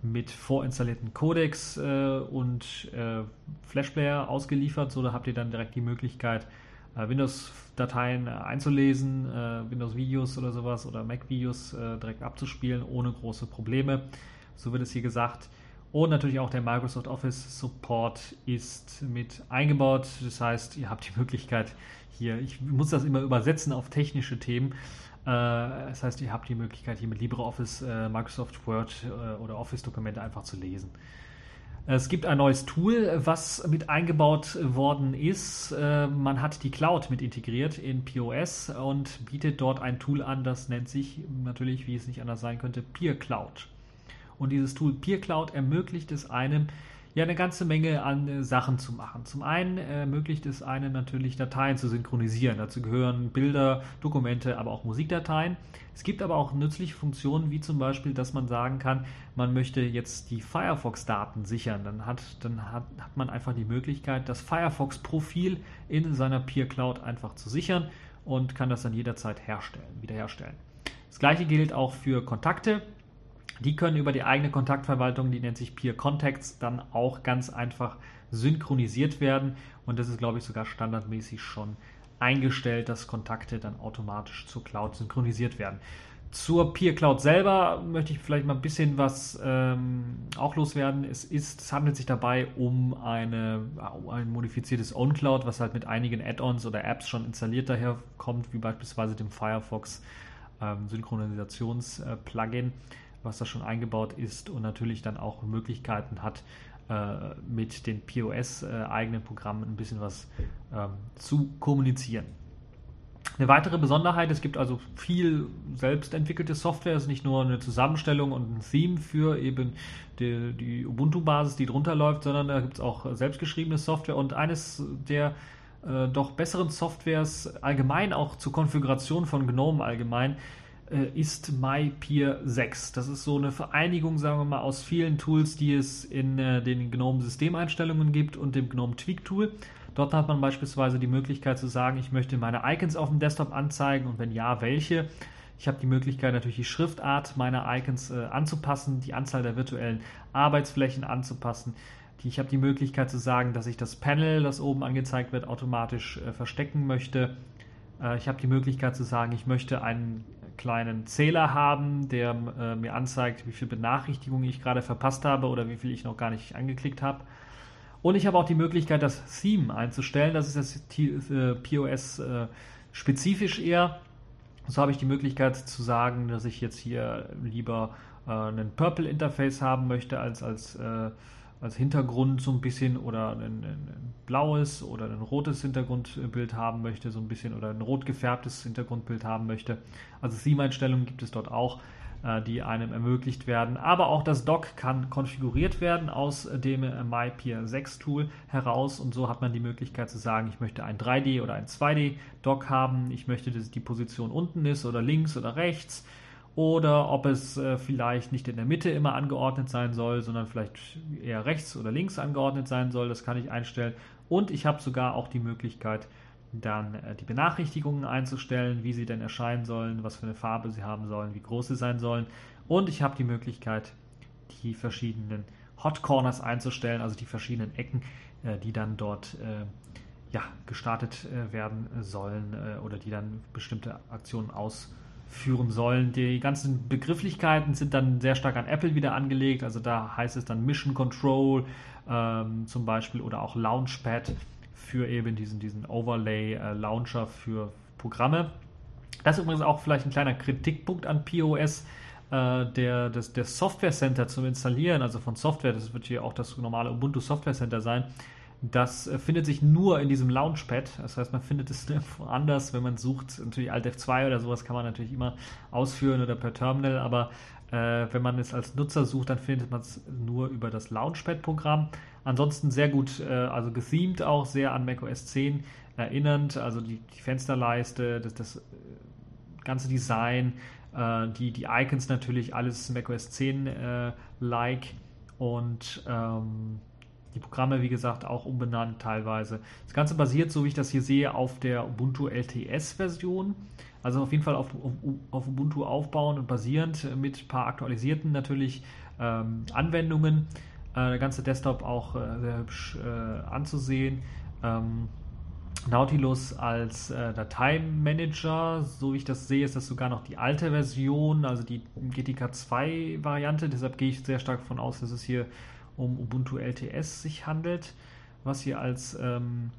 mit vorinstallierten Codecs äh, und äh, Flashplayer ausgeliefert. So, da habt ihr dann direkt die Möglichkeit, äh, Windows-Dateien äh, einzulesen, Windows-Videos oder sowas oder Mac-Videos direkt abzuspielen, ohne große Probleme. So wird es hier gesagt. Und natürlich auch der Microsoft Office Support ist mit eingebaut. Das heißt, ihr habt die *laughs* Möglichkeit hier, ich muss das immer übersetzen auf technische Themen, das heißt, ihr habt die Möglichkeit, hier mit LibreOffice, äh, Microsoft Word äh, oder Office-Dokumente einfach zu lesen. Es gibt ein neues Tool, was mit eingebaut worden ist. Man hat die Cloud mit integriert in POS und bietet dort ein Tool an, das nennt sich natürlich, wie es nicht anders sein könnte, Peer Cloud. Und dieses Tool Peer Cloud ermöglicht es einem, ja eine ganze Menge an äh, Sachen zu machen. Zum einen ermöglicht es einem natürlich Dateien zu synchronisieren. Dazu gehören Bilder, Dokumente, aber auch Musikdateien. Es gibt aber auch nützliche Funktionen, wie zum Beispiel, dass man sagen kann, man möchte jetzt die Firefox-Daten sichern. Dann, hat, dann hat, hat man einfach die Möglichkeit, das Firefox-Profil in seiner Peer Cloud einfach zu sichern und kann das dann jederzeit herstellen, wiederherstellen. Das gleiche gilt auch für Kontakte. Die können über die eigene Kontaktverwaltung, die nennt sich Peer Contacts, dann auch ganz einfach synchronisiert werden. Und das ist, glaube ich, sogar standardmäßig schon eingestellt, dass Kontakte dann automatisch zur Cloud synchronisiert werden. Zur Peer Cloud selber möchte ich vielleicht mal ein bisschen was ähm, auch loswerden. Es, ist, es handelt sich dabei um eine, ein modifiziertes Own Cloud, was halt mit einigen Add-ons oder Apps schon installiert daherkommt, wie beispielsweise dem Firefox ähm, Synchronisations-Plugin. Äh, was da schon eingebaut ist und natürlich dann auch Möglichkeiten hat, äh, mit den POS-eigenen äh, Programmen ein bisschen was ähm, zu kommunizieren. Eine weitere Besonderheit, es gibt also viel selbstentwickelte Software, es ist nicht nur eine Zusammenstellung und ein Theme für eben die, die Ubuntu-Basis, die drunter läuft, sondern da gibt es auch selbstgeschriebene Software und eines der äh, doch besseren Softwares allgemein auch zur Konfiguration von GNOME allgemein ist MyPeer 6. Das ist so eine Vereinigung, sagen wir mal, aus vielen Tools, die es in äh, den GNOME-Systemeinstellungen gibt und dem GNOME Tweak Tool. Dort hat man beispielsweise die Möglichkeit zu sagen, ich möchte meine Icons auf dem Desktop anzeigen und wenn ja, welche. Ich habe die Möglichkeit natürlich die Schriftart meiner Icons äh, anzupassen, die Anzahl der virtuellen Arbeitsflächen anzupassen. Ich habe die Möglichkeit zu sagen, dass ich das Panel, das oben angezeigt wird, automatisch äh, verstecken möchte. Äh, ich habe die Möglichkeit zu sagen, ich möchte einen kleinen Zähler haben, der äh, mir anzeigt, wie viel Benachrichtigungen ich gerade verpasst habe oder wie viel ich noch gar nicht angeklickt habe. Und ich habe auch die Möglichkeit, das Theme einzustellen. Das ist das äh, POS äh, spezifisch eher. So habe ich die Möglichkeit zu sagen, dass ich jetzt hier lieber äh, ein Purple Interface haben möchte als, als, äh, als Hintergrund so ein bisschen oder ein, ein, blaues oder ein rotes Hintergrundbild haben möchte, so ein bisschen oder ein rot gefärbtes Hintergrundbild haben möchte. Also Theme-Einstellungen gibt es dort auch. Äh, die einem ermöglicht werden. Aber auch das Dock kann konfiguriert werden aus dem MyPeer 6 Tool heraus und so hat man die Möglichkeit zu sagen, ich möchte ein 3D oder ein 2D Dock haben, ich möchte, dass die Position unten ist oder links oder rechts oder ob es äh, vielleicht nicht in der Mitte immer angeordnet sein soll, sondern vielleicht eher rechts oder links angeordnet sein soll. Das kann ich einstellen. Und ich habe sogar auch die Möglichkeit, dann äh, die Benachrichtigungen einzustellen, wie sie denn erscheinen sollen, was für eine Farbe sie haben sollen, wie groß sie sein sollen. Und ich habe die Möglichkeit, die verschiedenen Hot Corners einzustellen, also die verschiedenen Ecken, äh, die dann dort äh, ja, gestartet werden sollen oder die dann bestimmte Aktionen ausführen sollen. Die ganzen Begrifflichkeiten sind dann sehr stark an Apple wieder angelegt. Also da heißt es dann Mission Control ähm, zum Beispiel oder auch Launchpad für eben diesen, diesen Overlay-Launcher äh, für Programme. Das ist übrigens auch vielleicht ein kleiner Kritikpunkt an POS. Äh, der, das, der Software Center zum Installieren, also von Software, das wird hier auch das normale Ubuntu Software Center sein, das äh, findet sich nur in diesem Launchpad. Das heißt, man findet es *laughs* nirgendwo anders, wenn man sucht. Natürlich Alt F2 oder sowas kann man natürlich immer ausführen oder per Terminal, aber äh, wenn man es als Nutzer sucht, dann findet man es nur über das Launchpad-Programm. Ansonsten sehr gut, äh, also gethemed auch, sehr an macOS 10 erinnernd. Also die, die Fensterleiste, das, das äh, ganze Design, äh, die, die Icons natürlich, alles macOS 10-like äh, und ähm, die Programme, wie gesagt, auch umbenannt teilweise. Das Ganze basiert, so wie ich das hier sehe, auf der Ubuntu LTS-Version. Also auf jeden Fall auf, auf, auf, Ubuntu aufbauen und basierend mit ein paar aktualisierten natürlich ähm, Anwendungen. Äh, der ganze Desktop auch äh, sehr hübsch äh, anzusehen. Ähm, Nautilus als äh, Dateimanager, so wie ich das sehe, ist das sogar noch die alte Version, also die GTK 2 Variante. Deshalb gehe ich sehr stark davon aus, dass es hier um Ubuntu LTS sich handelt, was hier als ähm,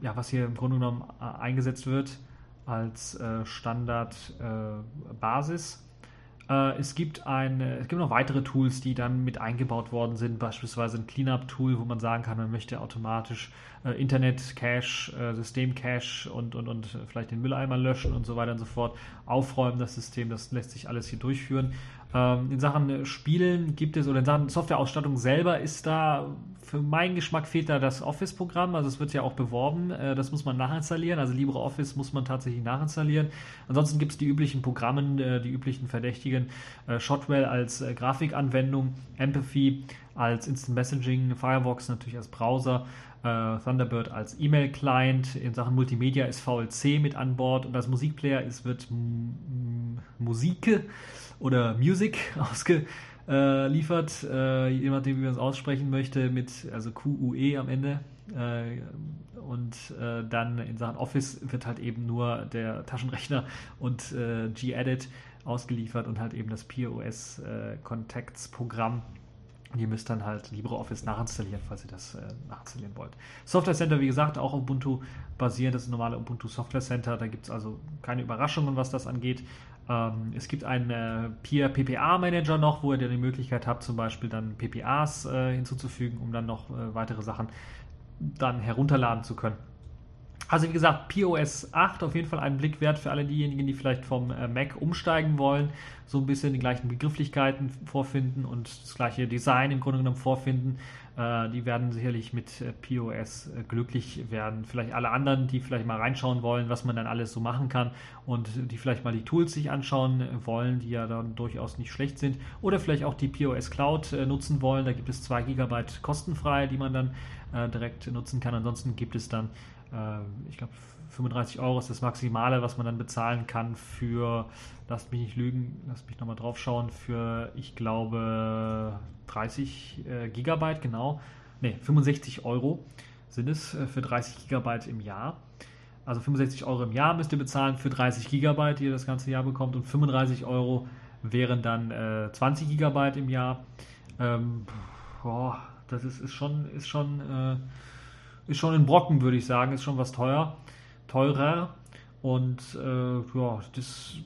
ja, was hier im Grunde genommen äh, eingesetzt wird als äh, Standard äh. Äh, es, ein, es gibt noch weitere Tools, die dann mit eingebaut worden sind, beispielsweise ein Cleanup-Tool, wo man sagen kann, man möchte automatisch äh, Internet-Cache, äh, System-Cache und, und, und vielleicht den Mülleimer löschen und so weiter und so fort, aufräumen, das System, das lässt sich alles hier durchführen. Ähm, in Sachen äh, Spielen gibt es, oder in Sachen Softwareausstattung selber ist da, für meinen Geschmack fehlt da das Office-Programm. Also es wird ja auch beworben, äh, das muss man nachinstallieren. Also LibreOffice muss man tatsächlich nachinstallieren. Ansonsten gibt es die üblichen Programme, äh, die üblichen Verdächtigen. Shotwell als Grafikanwendung, Empathy als Instant Messaging, Firefox natürlich als Browser. Thunderbird als E-Mail-Client. In Sachen Multimedia ist VLC mit an Bord und als Musikplayer ist, wird Musike oder Music *laughs* ausgeliefert, äh, je nachdem, wie man es aussprechen möchte, mit also QUE am Ende. Äh, und äh, dann in Sachen Office wird halt eben nur der Taschenrechner und äh, G-Edit ausgeliefert und halt eben das POS äh, Contacts Programm. Ihr müsst dann halt LibreOffice nachinstallieren, falls ihr das äh, nachinstallieren wollt. Software Center, wie gesagt, auch Ubuntu basierend, das ist normale Ubuntu Software Center. Da gibt es also keine Überraschungen, was das angeht. Ähm, es gibt einen äh, Peer PPA Manager noch, wo ihr dann die Möglichkeit habt, zum Beispiel dann PPAs äh, hinzuzufügen, um dann noch äh, weitere Sachen dann herunterladen zu können. Also wie gesagt, POS 8 auf jeden Fall einen Blick wert für alle diejenigen, die vielleicht vom äh, Mac umsteigen wollen, so ein bisschen die gleichen Begrifflichkeiten vorfinden und das gleiche Design im Grunde genommen vorfinden. Äh, die werden sicherlich mit äh, POS glücklich werden. Vielleicht alle anderen, die vielleicht mal reinschauen wollen, was man dann alles so machen kann und die vielleicht mal die Tools sich anschauen wollen, die ja dann durchaus nicht schlecht sind. Oder vielleicht auch die POS Cloud nutzen wollen. Da gibt es 2 GB kostenfrei, die man dann direkt nutzen kann. Ansonsten gibt es dann ich glaube, 35 Euro ist das Maximale, was man dann bezahlen kann für, lasst mich nicht lügen, lasst mich nochmal drauf schauen, für, ich glaube, 30 äh, Gigabyte, genau. Ne, 65 Euro sind es äh, für 30 Gigabyte im Jahr. Also 65 Euro im Jahr müsst ihr bezahlen für 30 Gigabyte, die ihr das ganze Jahr bekommt. Und 35 Euro wären dann äh, 20 Gigabyte im Jahr. Ähm, boah, das ist, ist schon, ist schon, äh, ist schon ein Brocken, würde ich sagen, ist schon was teuer, teurer. Und äh, ja, das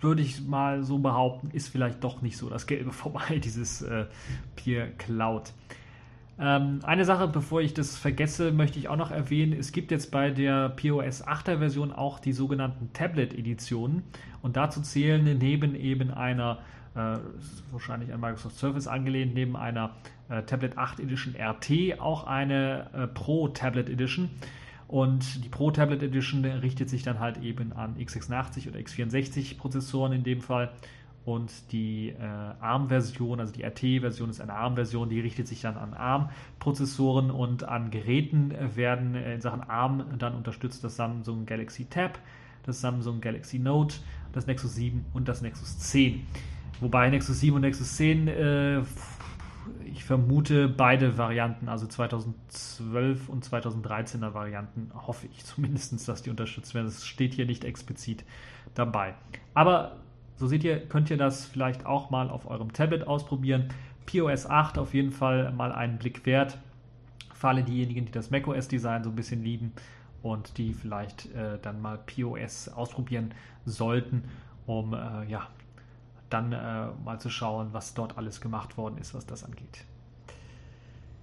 würde ich mal so behaupten, ist vielleicht doch nicht so das Gelbe vorbei, *laughs* dieses äh, Peer Cloud. Ähm, eine Sache, bevor ich das vergesse, möchte ich auch noch erwähnen. Es gibt jetzt bei der POS 8er Version auch die sogenannten Tablet-Editionen. Und dazu zählen neben eben einer, wahrscheinlich an Microsoft Surface angelehnt, neben einer äh, Tablet 8 Edition RT auch eine äh, Pro Tablet Edition. Und die Pro Tablet Edition richtet sich dann halt eben an x86 oder x64 Prozessoren in dem Fall. Und die äh, ARM-Version, also die RT-Version ist eine ARM-Version, die richtet sich dann an ARM-Prozessoren und an Geräten werden äh, in Sachen ARM dann unterstützt das Samsung Galaxy Tab, das Samsung Galaxy Note, das Nexus 7 und das Nexus 10. Wobei Nexus 7 und Nexus 10 äh, ich vermute beide Varianten, also 2012 und 2013er Varianten, hoffe ich zumindest, dass die unterstützt werden. Das steht hier nicht explizit dabei. Aber so seht ihr, könnt ihr das vielleicht auch mal auf eurem Tablet ausprobieren. POS 8 auf jeden Fall mal einen Blick wert. Für alle diejenigen, die das macOS-Design so ein bisschen lieben und die vielleicht äh, dann mal POS ausprobieren sollten, um äh, ja, dann äh, mal zu schauen, was dort alles gemacht worden ist, was das angeht.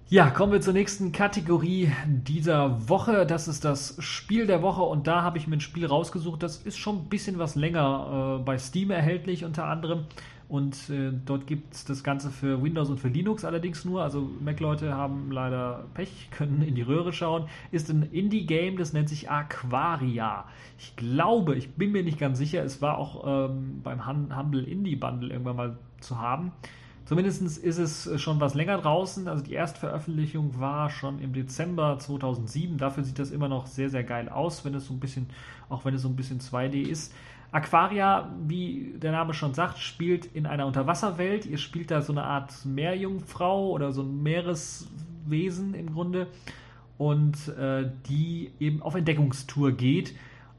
Ja, kommen wir zur nächsten Kategorie dieser Woche. Das ist das Spiel der Woche und da habe ich mir ein Spiel rausgesucht. Das ist schon ein bisschen was länger äh, bei Steam erhältlich unter anderem und äh, dort gibt es das Ganze für Windows und für Linux allerdings nur. Also Mac-Leute haben leider Pech, *laughs* können in die Röhre schauen. Ist ein Indie-Game, das nennt sich Aquaria. Ich glaube, ich bin mir nicht ganz sicher, es war auch ähm, beim Humble Indie Bundle irgendwann mal zu haben. Zumindest ist es schon was länger draußen. Also die Erstveröffentlichung war schon im Dezember 2007. Dafür sieht das immer noch sehr, sehr geil aus, wenn es so ein bisschen, auch wenn es so ein bisschen 2D ist. Aquaria, wie der Name schon sagt, spielt in einer Unterwasserwelt. Ihr spielt da so eine Art Meerjungfrau oder so ein Meereswesen im Grunde und äh, die eben auf Entdeckungstour geht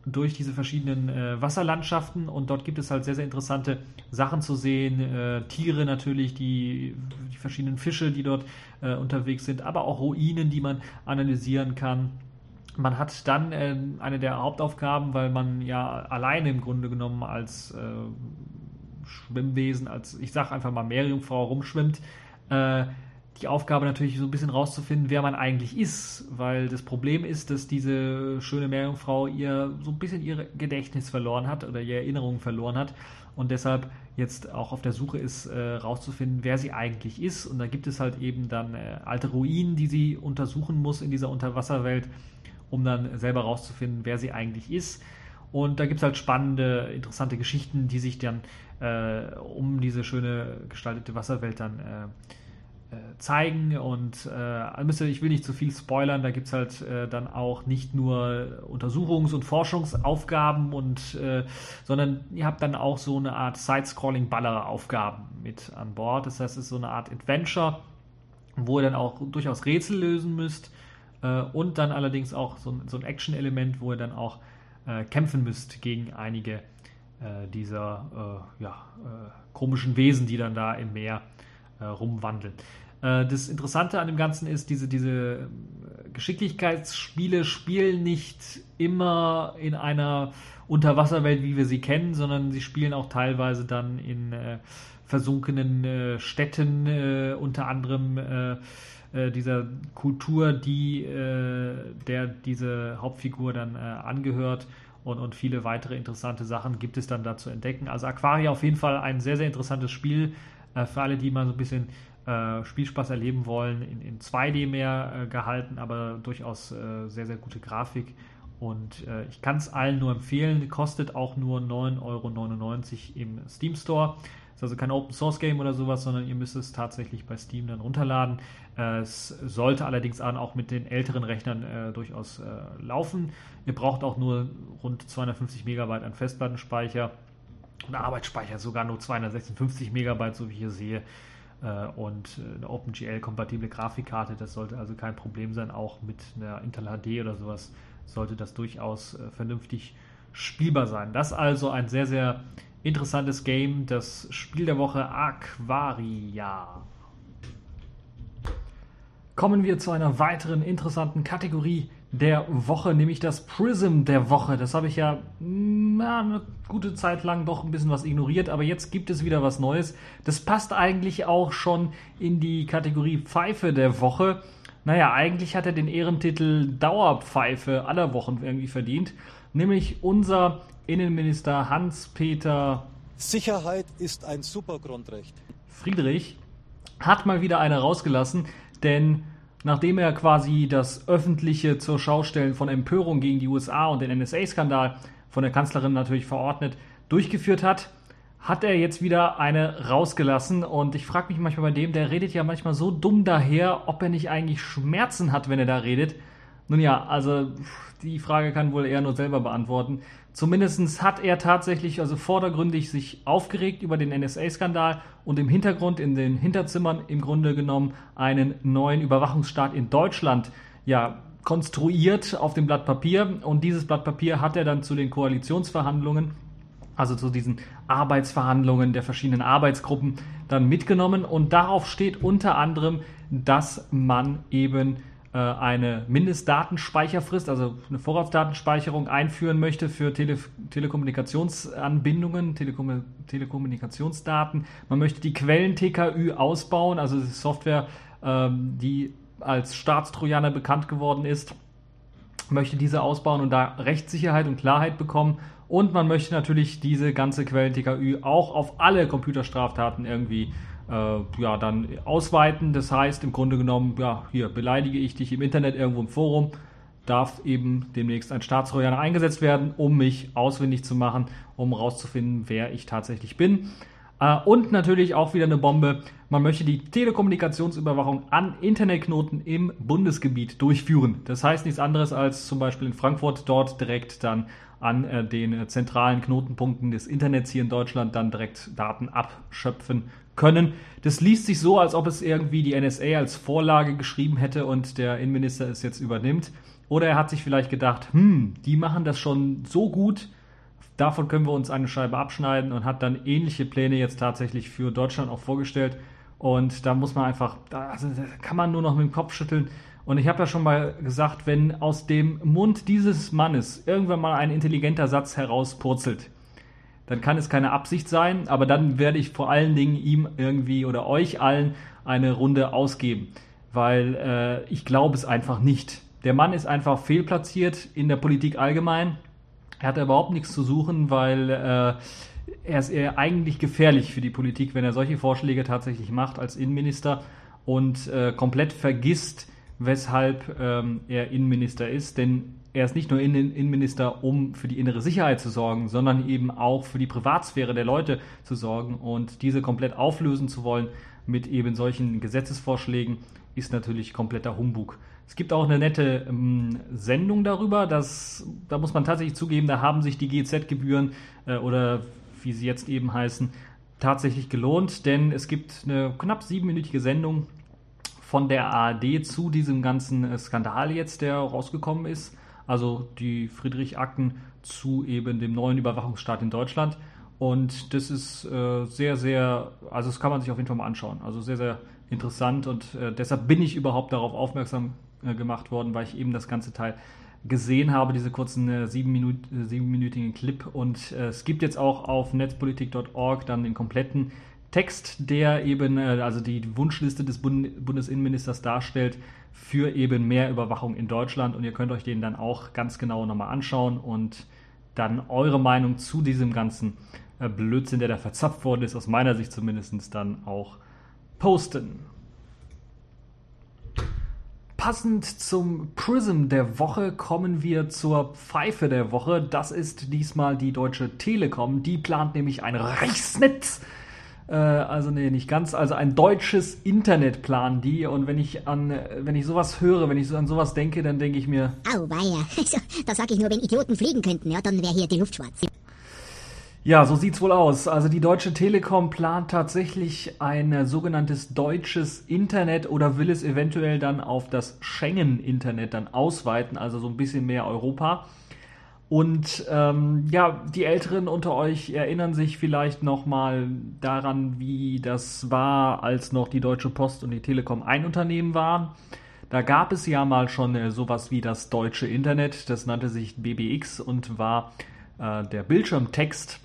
durch diese verschiedenen äh, Wasserlandschaften und dort gibt es halt sehr, sehr interessante Sachen zu sehen. Äh, Tiere natürlich, die, die verschiedenen Fische, die dort äh, unterwegs sind, aber auch Ruinen, die man analysieren kann. Man hat dann äh, eine der Hauptaufgaben, weil man ja alleine im Grunde genommen als äh, Schwimmwesen, als ich sage einfach mal Meerjungfrau rumschwimmt, äh, die Aufgabe natürlich so ein bisschen rauszufinden, wer man eigentlich ist, weil das Problem ist, dass diese schöne Meerjungfrau ihr so ein bisschen ihr Gedächtnis verloren hat oder ihre Erinnerungen verloren hat und deshalb jetzt auch auf der Suche ist, äh, rauszufinden, wer sie eigentlich ist. Und da gibt es halt eben dann äh, alte Ruinen, die sie untersuchen muss in dieser Unterwasserwelt, um dann selber rauszufinden, wer sie eigentlich ist. Und da gibt es halt spannende, interessante Geschichten, die sich dann äh, um diese schöne gestaltete Wasserwelt dann äh, äh, zeigen und äh, ich will nicht zu viel spoilern, da gibt es halt äh, dann auch nicht nur Untersuchungs- und Forschungsaufgaben und sondern ihr habt dann auch so eine Art Side-Scrolling-Baller-Aufgaben mit an Bord. Das heißt, es ist so eine Art Adventure, wo ihr dann auch durchaus Rätsel lösen müsst äh, und dann allerdings auch so, so ein Action-Element, wo ihr dann auch äh, kämpfen müsst gegen einige dieser ja, komischen Wesen, die dann da im Meer äh, rumwandeln. Äh, das Interessante an dem Ganzen ist, diese, diese äh, Geschicklichkeitsspiele spielen nicht immer in einer Unterwasserwelt, wie wir sie kennen, sondern sie spielen auch teilweise dann in äh, versunkenen äh, Städten, äh, unter anderem äh, dieser Kultur, die der diese Hauptfigur dann angehört. Und, und viele weitere interessante Sachen gibt es dann da zu entdecken. Also Aquaria auf jeden Fall ein sehr, sehr interessantes Spiel, äh, für alle, die mal so ein bisschen äh, Spielspaß erleben wollen, in, in 2D mehr äh, gehalten, aber durchaus äh, sehr, sehr gute Grafik. Und äh, ich kann es allen nur empfehlen. Kostet auch nur 9,99 Euro im Steam Store. Ist also kein Open Source Game oder sowas, sondern ihr müsst es tatsächlich bei Steam dann runterladen. Äh, es sollte allerdings auch mit den älteren Rechnern äh, durchaus äh, laufen. Ihr braucht auch nur rund 250 Megabyte an Festplattenspeicher und Arbeitsspeicher sogar nur 256 Megabyte, so wie ich hier sehe. Und eine OpenGL-kompatible Grafikkarte, das sollte also kein Problem sein. Auch mit einer Intel HD oder sowas sollte das durchaus vernünftig spielbar sein. Das also ein sehr, sehr interessantes Game, das Spiel der Woche Aquaria. kommen wir zu einer weiteren interessanten Kategorie der Woche, nämlich das Prism der Woche. Das habe ich ja na, eine gute Zeit lang doch ein bisschen was ignoriert, aber jetzt gibt es wieder was Neues. Das passt eigentlich auch schon in die Kategorie Pfeife der Woche. Naja, eigentlich hat er den Ehrentitel Dauerpfeife aller Wochen irgendwie verdient, nämlich unser Innenminister Hans-Peter Sicherheit ist ein Supergrundrecht. Friedrich hat mal wieder eine rausgelassen, denn nachdem er quasi das öffentliche zur Schaustellen von Empörung gegen die USA und den NSA-Skandal von der Kanzlerin natürlich verordnet durchgeführt hat, hat er jetzt wieder eine rausgelassen. Und ich frage mich manchmal bei dem, der redet ja manchmal so dumm daher, ob er nicht eigentlich Schmerzen hat, wenn er da redet. Nun ja, also die Frage kann wohl er nur selber beantworten. Zumindest hat er tatsächlich, also vordergründig, sich aufgeregt über den NSA-Skandal und im Hintergrund, in den Hinterzimmern im Grunde genommen einen neuen Überwachungsstaat in Deutschland ja, konstruiert auf dem Blatt Papier. Und dieses Blatt Papier hat er dann zu den Koalitionsverhandlungen, also zu diesen Arbeitsverhandlungen der verschiedenen Arbeitsgruppen, dann mitgenommen. Und darauf steht unter anderem, dass man eben eine Mindestdatenspeicherfrist, also eine Vorratsdatenspeicherung einführen möchte für Tele Telekommunikationsanbindungen, Telekom Telekommunikationsdaten. Man möchte die Quellen TKÜ ausbauen, also Software, ähm, die als Staatstrojaner bekannt geworden ist, möchte diese ausbauen und da Rechtssicherheit und Klarheit bekommen. Und man möchte natürlich diese ganze Quellen TKÜ auch auf alle Computerstraftaten irgendwie äh, ja, dann ausweiten. Das heißt, im Grunde genommen, ja, hier beleidige ich dich im Internet irgendwo im Forum, darf eben demnächst ein Staatstrojaner eingesetzt werden, um mich auswendig zu machen, um herauszufinden, wer ich tatsächlich bin. Äh, und natürlich auch wieder eine Bombe. Man möchte die Telekommunikationsüberwachung an Internetknoten im Bundesgebiet durchführen. Das heißt nichts anderes als zum Beispiel in Frankfurt dort direkt dann an äh, den zentralen Knotenpunkten des Internets hier in Deutschland dann direkt Daten abschöpfen können. Das liest sich so, als ob es irgendwie die NSA als Vorlage geschrieben hätte und der Innenminister es jetzt übernimmt. Oder er hat sich vielleicht gedacht, hm, die machen das schon so gut, davon können wir uns eine Scheibe abschneiden und hat dann ähnliche Pläne jetzt tatsächlich für Deutschland auch vorgestellt. Und da muss man einfach, also da kann man nur noch mit dem Kopf schütteln. Und ich habe ja schon mal gesagt, wenn aus dem Mund dieses Mannes irgendwann mal ein intelligenter Satz herauspurzelt, dann kann es keine Absicht sein, aber dann werde ich vor allen Dingen ihm irgendwie oder euch allen eine Runde ausgeben, weil äh, ich glaube es einfach nicht. Der Mann ist einfach fehlplatziert in der Politik allgemein. Er hat überhaupt nichts zu suchen, weil äh, er ist eher eigentlich gefährlich für die Politik, wenn er solche Vorschläge tatsächlich macht als Innenminister und äh, komplett vergisst, weshalb ähm, er Innenminister ist. Denn er ist nicht nur Innenminister, um für die innere Sicherheit zu sorgen, sondern eben auch für die Privatsphäre der Leute zu sorgen. Und diese komplett auflösen zu wollen mit eben solchen Gesetzesvorschlägen ist natürlich kompletter Humbug. Es gibt auch eine nette ähm, Sendung darüber, dass, da muss man tatsächlich zugeben, da haben sich die GZ-Gebühren äh, oder wie sie jetzt eben heißen, tatsächlich gelohnt, denn es gibt eine knapp siebenminütige Sendung von der ARD zu diesem ganzen äh, Skandal jetzt, der rausgekommen ist also die Friedrich-Akten zu eben dem neuen Überwachungsstaat in Deutschland. Und das ist äh, sehr, sehr, also das kann man sich auf jeden Fall mal anschauen. Also sehr, sehr interessant und äh, deshalb bin ich überhaupt darauf aufmerksam äh, gemacht worden, weil ich eben das ganze Teil gesehen habe, diese kurzen äh, äh, siebenminütigen Clip. Und äh, es gibt jetzt auch auf netzpolitik.org dann den kompletten Text, der eben also die Wunschliste des Bund Bundesinnenministers darstellt, für eben mehr Überwachung in Deutschland. Und ihr könnt euch den dann auch ganz genau nochmal anschauen und dann eure Meinung zu diesem ganzen äh, Blödsinn, der da verzapft worden ist, aus meiner Sicht zumindest dann auch posten. Passend zum Prism der Woche kommen wir zur Pfeife der Woche. Das ist diesmal die Deutsche Telekom. Die plant nämlich ein Reichsnetz äh, also nee, nicht ganz. Also ein deutsches Internet planen die. Und wenn ich an, wenn ich sowas höre, wenn ich so an sowas denke, dann denke ich mir. Au, weia. *laughs* Also, da sag ich nur, wenn Idioten fliegen könnten, ja, dann wäre hier die Luft schwarz. Ja, so sieht's wohl aus. Also die Deutsche Telekom plant tatsächlich ein sogenanntes deutsches Internet oder will es eventuell dann auf das Schengen-Internet dann ausweiten, also so ein bisschen mehr Europa. Und ähm, ja, die Älteren unter euch erinnern sich vielleicht noch mal daran, wie das war, als noch die Deutsche Post und die Telekom ein Unternehmen waren. Da gab es ja mal schon äh, sowas wie das deutsche Internet, das nannte sich BBX und war äh, der Bildschirmtext,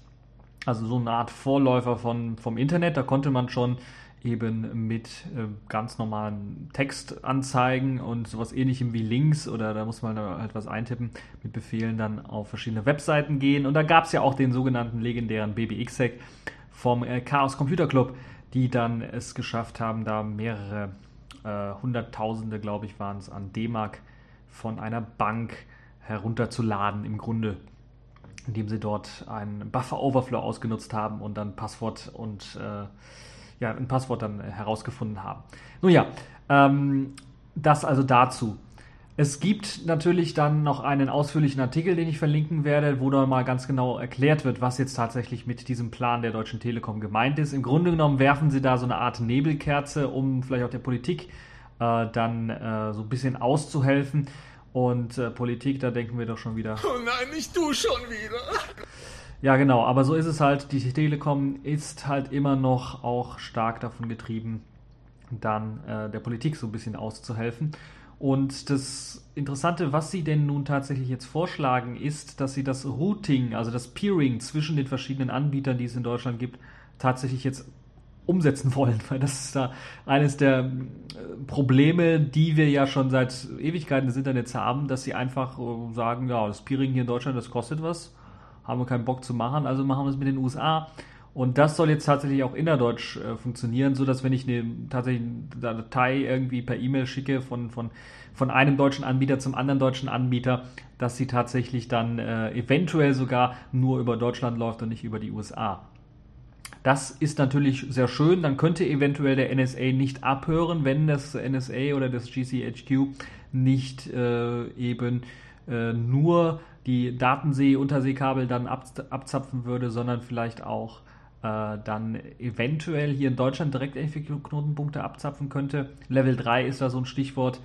also so eine Art Vorläufer von, vom Internet. Da konnte man schon eben mit äh, ganz normalen Textanzeigen und sowas ähnlichem wie Links oder da muss man halt was eintippen, mit Befehlen dann auf verschiedene Webseiten gehen. Und da gab es ja auch den sogenannten legendären BBX-Hack vom äh, Chaos Computer Club, die dann es geschafft haben, da mehrere äh, Hunderttausende, glaube ich, waren es, an D-Mark von einer Bank herunterzuladen im Grunde indem sie dort einen Buffer Overflow ausgenutzt haben und dann Passwort und äh, ja, ein Passwort dann herausgefunden haben. Nun ja, ähm, das also dazu. Es gibt natürlich dann noch einen ausführlichen Artikel, den ich verlinken werde, wo dann mal ganz genau erklärt wird, was jetzt tatsächlich mit diesem Plan der Deutschen Telekom gemeint ist. Im Grunde genommen werfen sie da so eine Art Nebelkerze, um vielleicht auch der Politik äh, dann äh, so ein bisschen auszuhelfen. Und äh, Politik, da denken wir doch schon wieder. Oh nein, nicht du schon wieder. Ja, genau, aber so ist es halt. Die Telekom ist halt immer noch auch stark davon getrieben, dann äh, der Politik so ein bisschen auszuhelfen. Und das Interessante, was sie denn nun tatsächlich jetzt vorschlagen, ist, dass sie das Routing, also das Peering zwischen den verschiedenen Anbietern, die es in Deutschland gibt, tatsächlich jetzt umsetzen *laughs* wollen, weil das ist da eines der äh, Probleme, die wir ja schon seit Ewigkeiten des Internets haben, dass sie einfach äh, sagen, ja, das Peering hier in Deutschland, das kostet was, haben wir keinen Bock zu machen, also machen wir es mit den USA. Und das soll jetzt tatsächlich auch innerdeutsch äh, funktionieren, so dass wenn ich eine tatsächlich eine Datei irgendwie per E-Mail schicke von, von, von einem deutschen Anbieter zum anderen deutschen Anbieter, dass sie tatsächlich dann äh, eventuell sogar nur über Deutschland läuft und nicht über die USA. Das ist natürlich sehr schön. Dann könnte eventuell der NSA nicht abhören, wenn das NSA oder das GCHQ nicht äh, eben äh, nur die Datensee-Unterseekabel dann ab, abzapfen würde, sondern vielleicht auch äh, dann eventuell hier in Deutschland direkt Knotenpunkte abzapfen könnte. Level 3 ist da so ein Stichwort,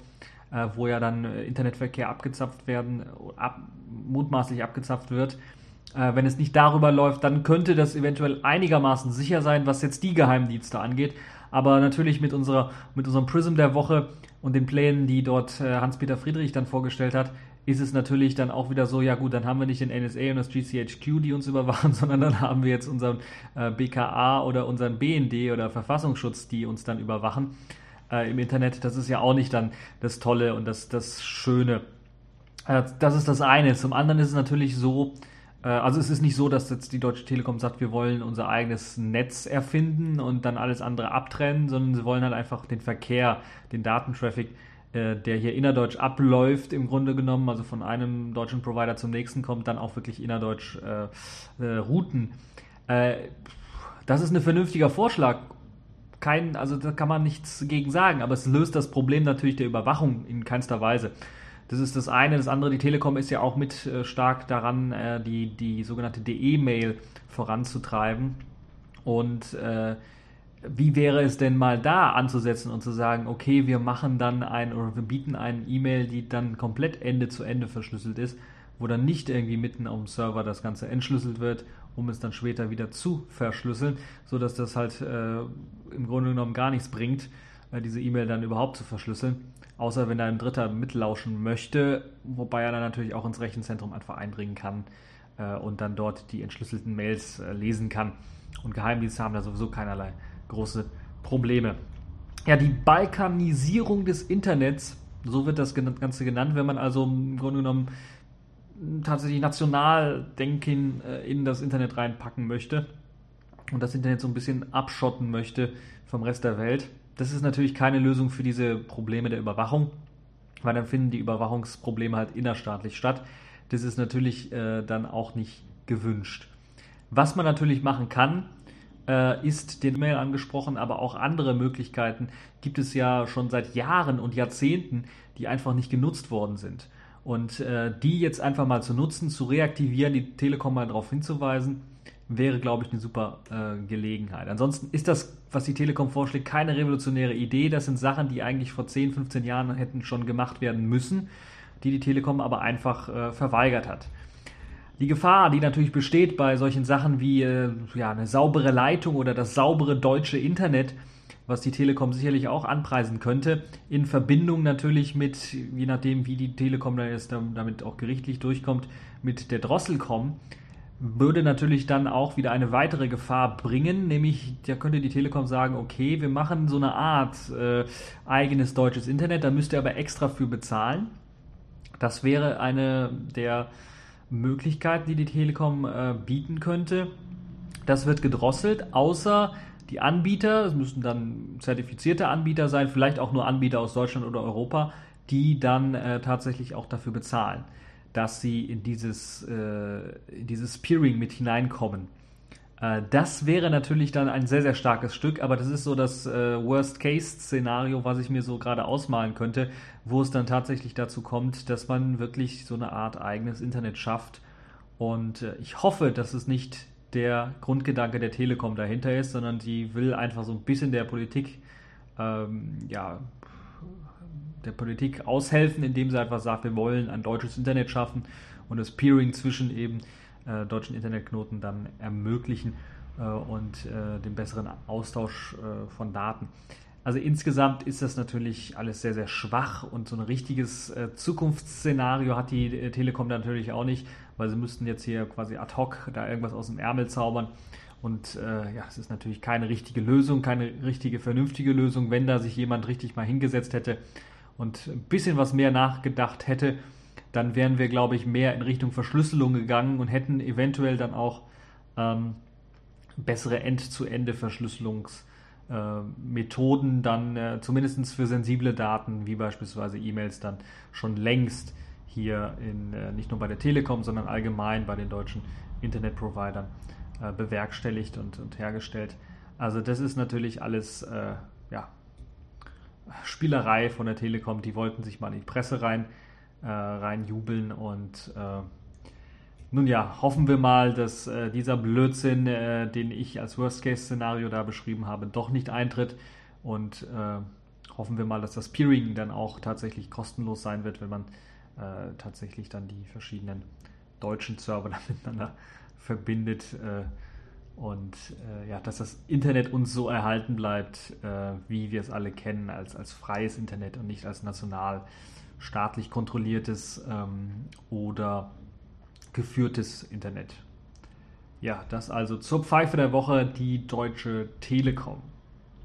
äh, wo ja dann äh, Internetverkehr abgezapft werden, ab, mutmaßlich abgezapft wird. Äh, wenn es nicht darüber läuft, dann könnte das eventuell einigermaßen sicher sein, was jetzt die Geheimdienste angeht. Aber natürlich mit, unserer, mit unserem Prism der Woche und den Plänen, die dort äh, Hans-Peter Friedrich dann vorgestellt hat, ist es natürlich dann auch wieder so, ja gut, dann haben wir nicht den NSA und das GCHQ, die uns *laughs* überwachen, sondern dann haben wir jetzt unseren äh, BKA oder unseren BND oder Verfassungsschutz, die uns dann überwachen äh, im Internet. Das ist ja auch nicht dann das Tolle und das, das Schöne. Äh, das ist das eine. Zum anderen ist es natürlich so, äh, also es ist nicht so, dass jetzt die Deutsche Telekom sagt, wir wollen unser eigenes Netz erfinden und dann alles andere abtrennen, sondern sie wollen halt einfach den Verkehr, den Datentraffic, der hier innerdeutsch abläuft, im Grunde genommen, also von einem deutschen Provider zum nächsten kommt, dann auch wirklich innerdeutsch äh, äh, routen. Äh, das ist ein vernünftiger Vorschlag. Kein, also da kann man nichts gegen sagen, aber es löst das Problem natürlich der Überwachung in keinster Weise. Das ist das eine. Das andere, die Telekom ist ja auch mit äh, stark daran, äh, die, die sogenannte DE-Mail voranzutreiben. Und äh, wie wäre es denn mal da anzusetzen und zu sagen, okay, wir machen dann ein oder wir bieten eine E-Mail, die dann komplett Ende zu Ende verschlüsselt ist, wo dann nicht irgendwie mitten dem Server das Ganze entschlüsselt wird, um es dann später wieder zu verschlüsseln, sodass das halt äh, im Grunde genommen gar nichts bringt, äh, diese E-Mail dann überhaupt zu verschlüsseln außer wenn da ein Dritter mitlauschen möchte, wobei er dann natürlich auch ins Rechenzentrum einfach eindringen kann äh, und dann dort die entschlüsselten Mails äh, lesen kann. Und Geheimdienste haben da sowieso keinerlei große Probleme. Ja, die Balkanisierung des Internets, so wird das Ganze genannt, wenn man also im Grunde genommen tatsächlich Nationaldenken äh, in das Internet reinpacken möchte und das Internet so ein bisschen abschotten möchte vom Rest der Welt das ist natürlich keine Lösung für diese Probleme der Überwachung, weil dann finden die Überwachungsprobleme halt innerstaatlich statt. Das ist natürlich äh, dann auch nicht gewünscht. Was man natürlich machen kann, äh, ist den E-Mail angesprochen, aber auch andere Möglichkeiten gibt es ja schon seit Jahren und Jahrzehnten, die einfach nicht genutzt worden sind. Und äh, die jetzt einfach mal zu nutzen, zu reaktivieren, die Telekom mal darauf hinzuweisen, wäre, glaube ich, eine super äh, Gelegenheit. Ansonsten ist das, was die Telekom vorschlägt, keine revolutionäre Idee. Das sind Sachen, die eigentlich vor 10, 15 Jahren hätten schon gemacht werden müssen, die die Telekom aber einfach äh, verweigert hat. Die Gefahr, die natürlich besteht bei solchen Sachen wie äh, ja, eine saubere Leitung oder das saubere deutsche Internet, was die Telekom sicherlich auch anpreisen könnte, in Verbindung natürlich mit, je nachdem, wie die Telekom da jetzt damit auch gerichtlich durchkommt, mit der Drosselcom, würde natürlich dann auch wieder eine weitere Gefahr bringen, nämlich da könnte die Telekom sagen, okay, wir machen so eine Art äh, eigenes deutsches Internet, da müsst ihr aber extra für bezahlen. Das wäre eine der Möglichkeiten, die die Telekom äh, bieten könnte. Das wird gedrosselt, außer die Anbieter, es müssen dann zertifizierte Anbieter sein, vielleicht auch nur Anbieter aus Deutschland oder Europa, die dann äh, tatsächlich auch dafür bezahlen, dass sie in dieses, äh, in dieses Peering mit hineinkommen. Äh, das wäre natürlich dann ein sehr, sehr starkes Stück, aber das ist so das äh, Worst-Case-Szenario, was ich mir so gerade ausmalen könnte, wo es dann tatsächlich dazu kommt, dass man wirklich so eine Art eigenes Internet schafft. Und äh, ich hoffe, dass es nicht der Grundgedanke der Telekom dahinter ist, sondern sie will einfach so ein bisschen der Politik, ähm, ja, der Politik aushelfen, indem sie einfach sagt, wir wollen ein deutsches Internet schaffen und das Peering zwischen eben äh, deutschen Internetknoten dann ermöglichen äh, und äh, den besseren Austausch äh, von Daten. Also insgesamt ist das natürlich alles sehr, sehr schwach und so ein richtiges äh, Zukunftsszenario hat die äh, Telekom natürlich auch nicht, weil sie müssten jetzt hier quasi ad hoc da irgendwas aus dem Ärmel zaubern. Und äh, ja, es ist natürlich keine richtige Lösung, keine richtige vernünftige Lösung, wenn da sich jemand richtig mal hingesetzt hätte und ein bisschen was mehr nachgedacht hätte, dann wären wir, glaube ich, mehr in Richtung Verschlüsselung gegangen und hätten eventuell dann auch ähm, bessere End-zu-Ende-Verschlüsselungs- äh, dann äh, zumindest für sensible Daten wie beispielsweise E-Mails dann schon längst hier in, äh, nicht nur bei der Telekom, sondern allgemein bei den deutschen Internetprovidern äh, bewerkstelligt und, und, hergestellt. Also das ist natürlich alles äh, ja, Spielerei von der Telekom. Die wollten sich mal in die Presse rein, äh, reinjubeln und nun ja, hoffen wir mal, dass äh, dieser Blödsinn, äh, den ich als Worst-Case-Szenario da beschrieben habe, doch nicht eintritt. Und äh, hoffen wir mal, dass das Peering dann auch tatsächlich kostenlos sein wird, wenn man äh, tatsächlich dann die verschiedenen deutschen Server *laughs* miteinander verbindet. Äh, und äh, ja, dass das Internet uns so erhalten bleibt, wie wir es alle kennen, als, als freies Internet und nicht als national staatlich kontrolliertes ähm, oder geführtes Internet. Ja, das also zur Pfeife der Woche, die Deutsche Telekom.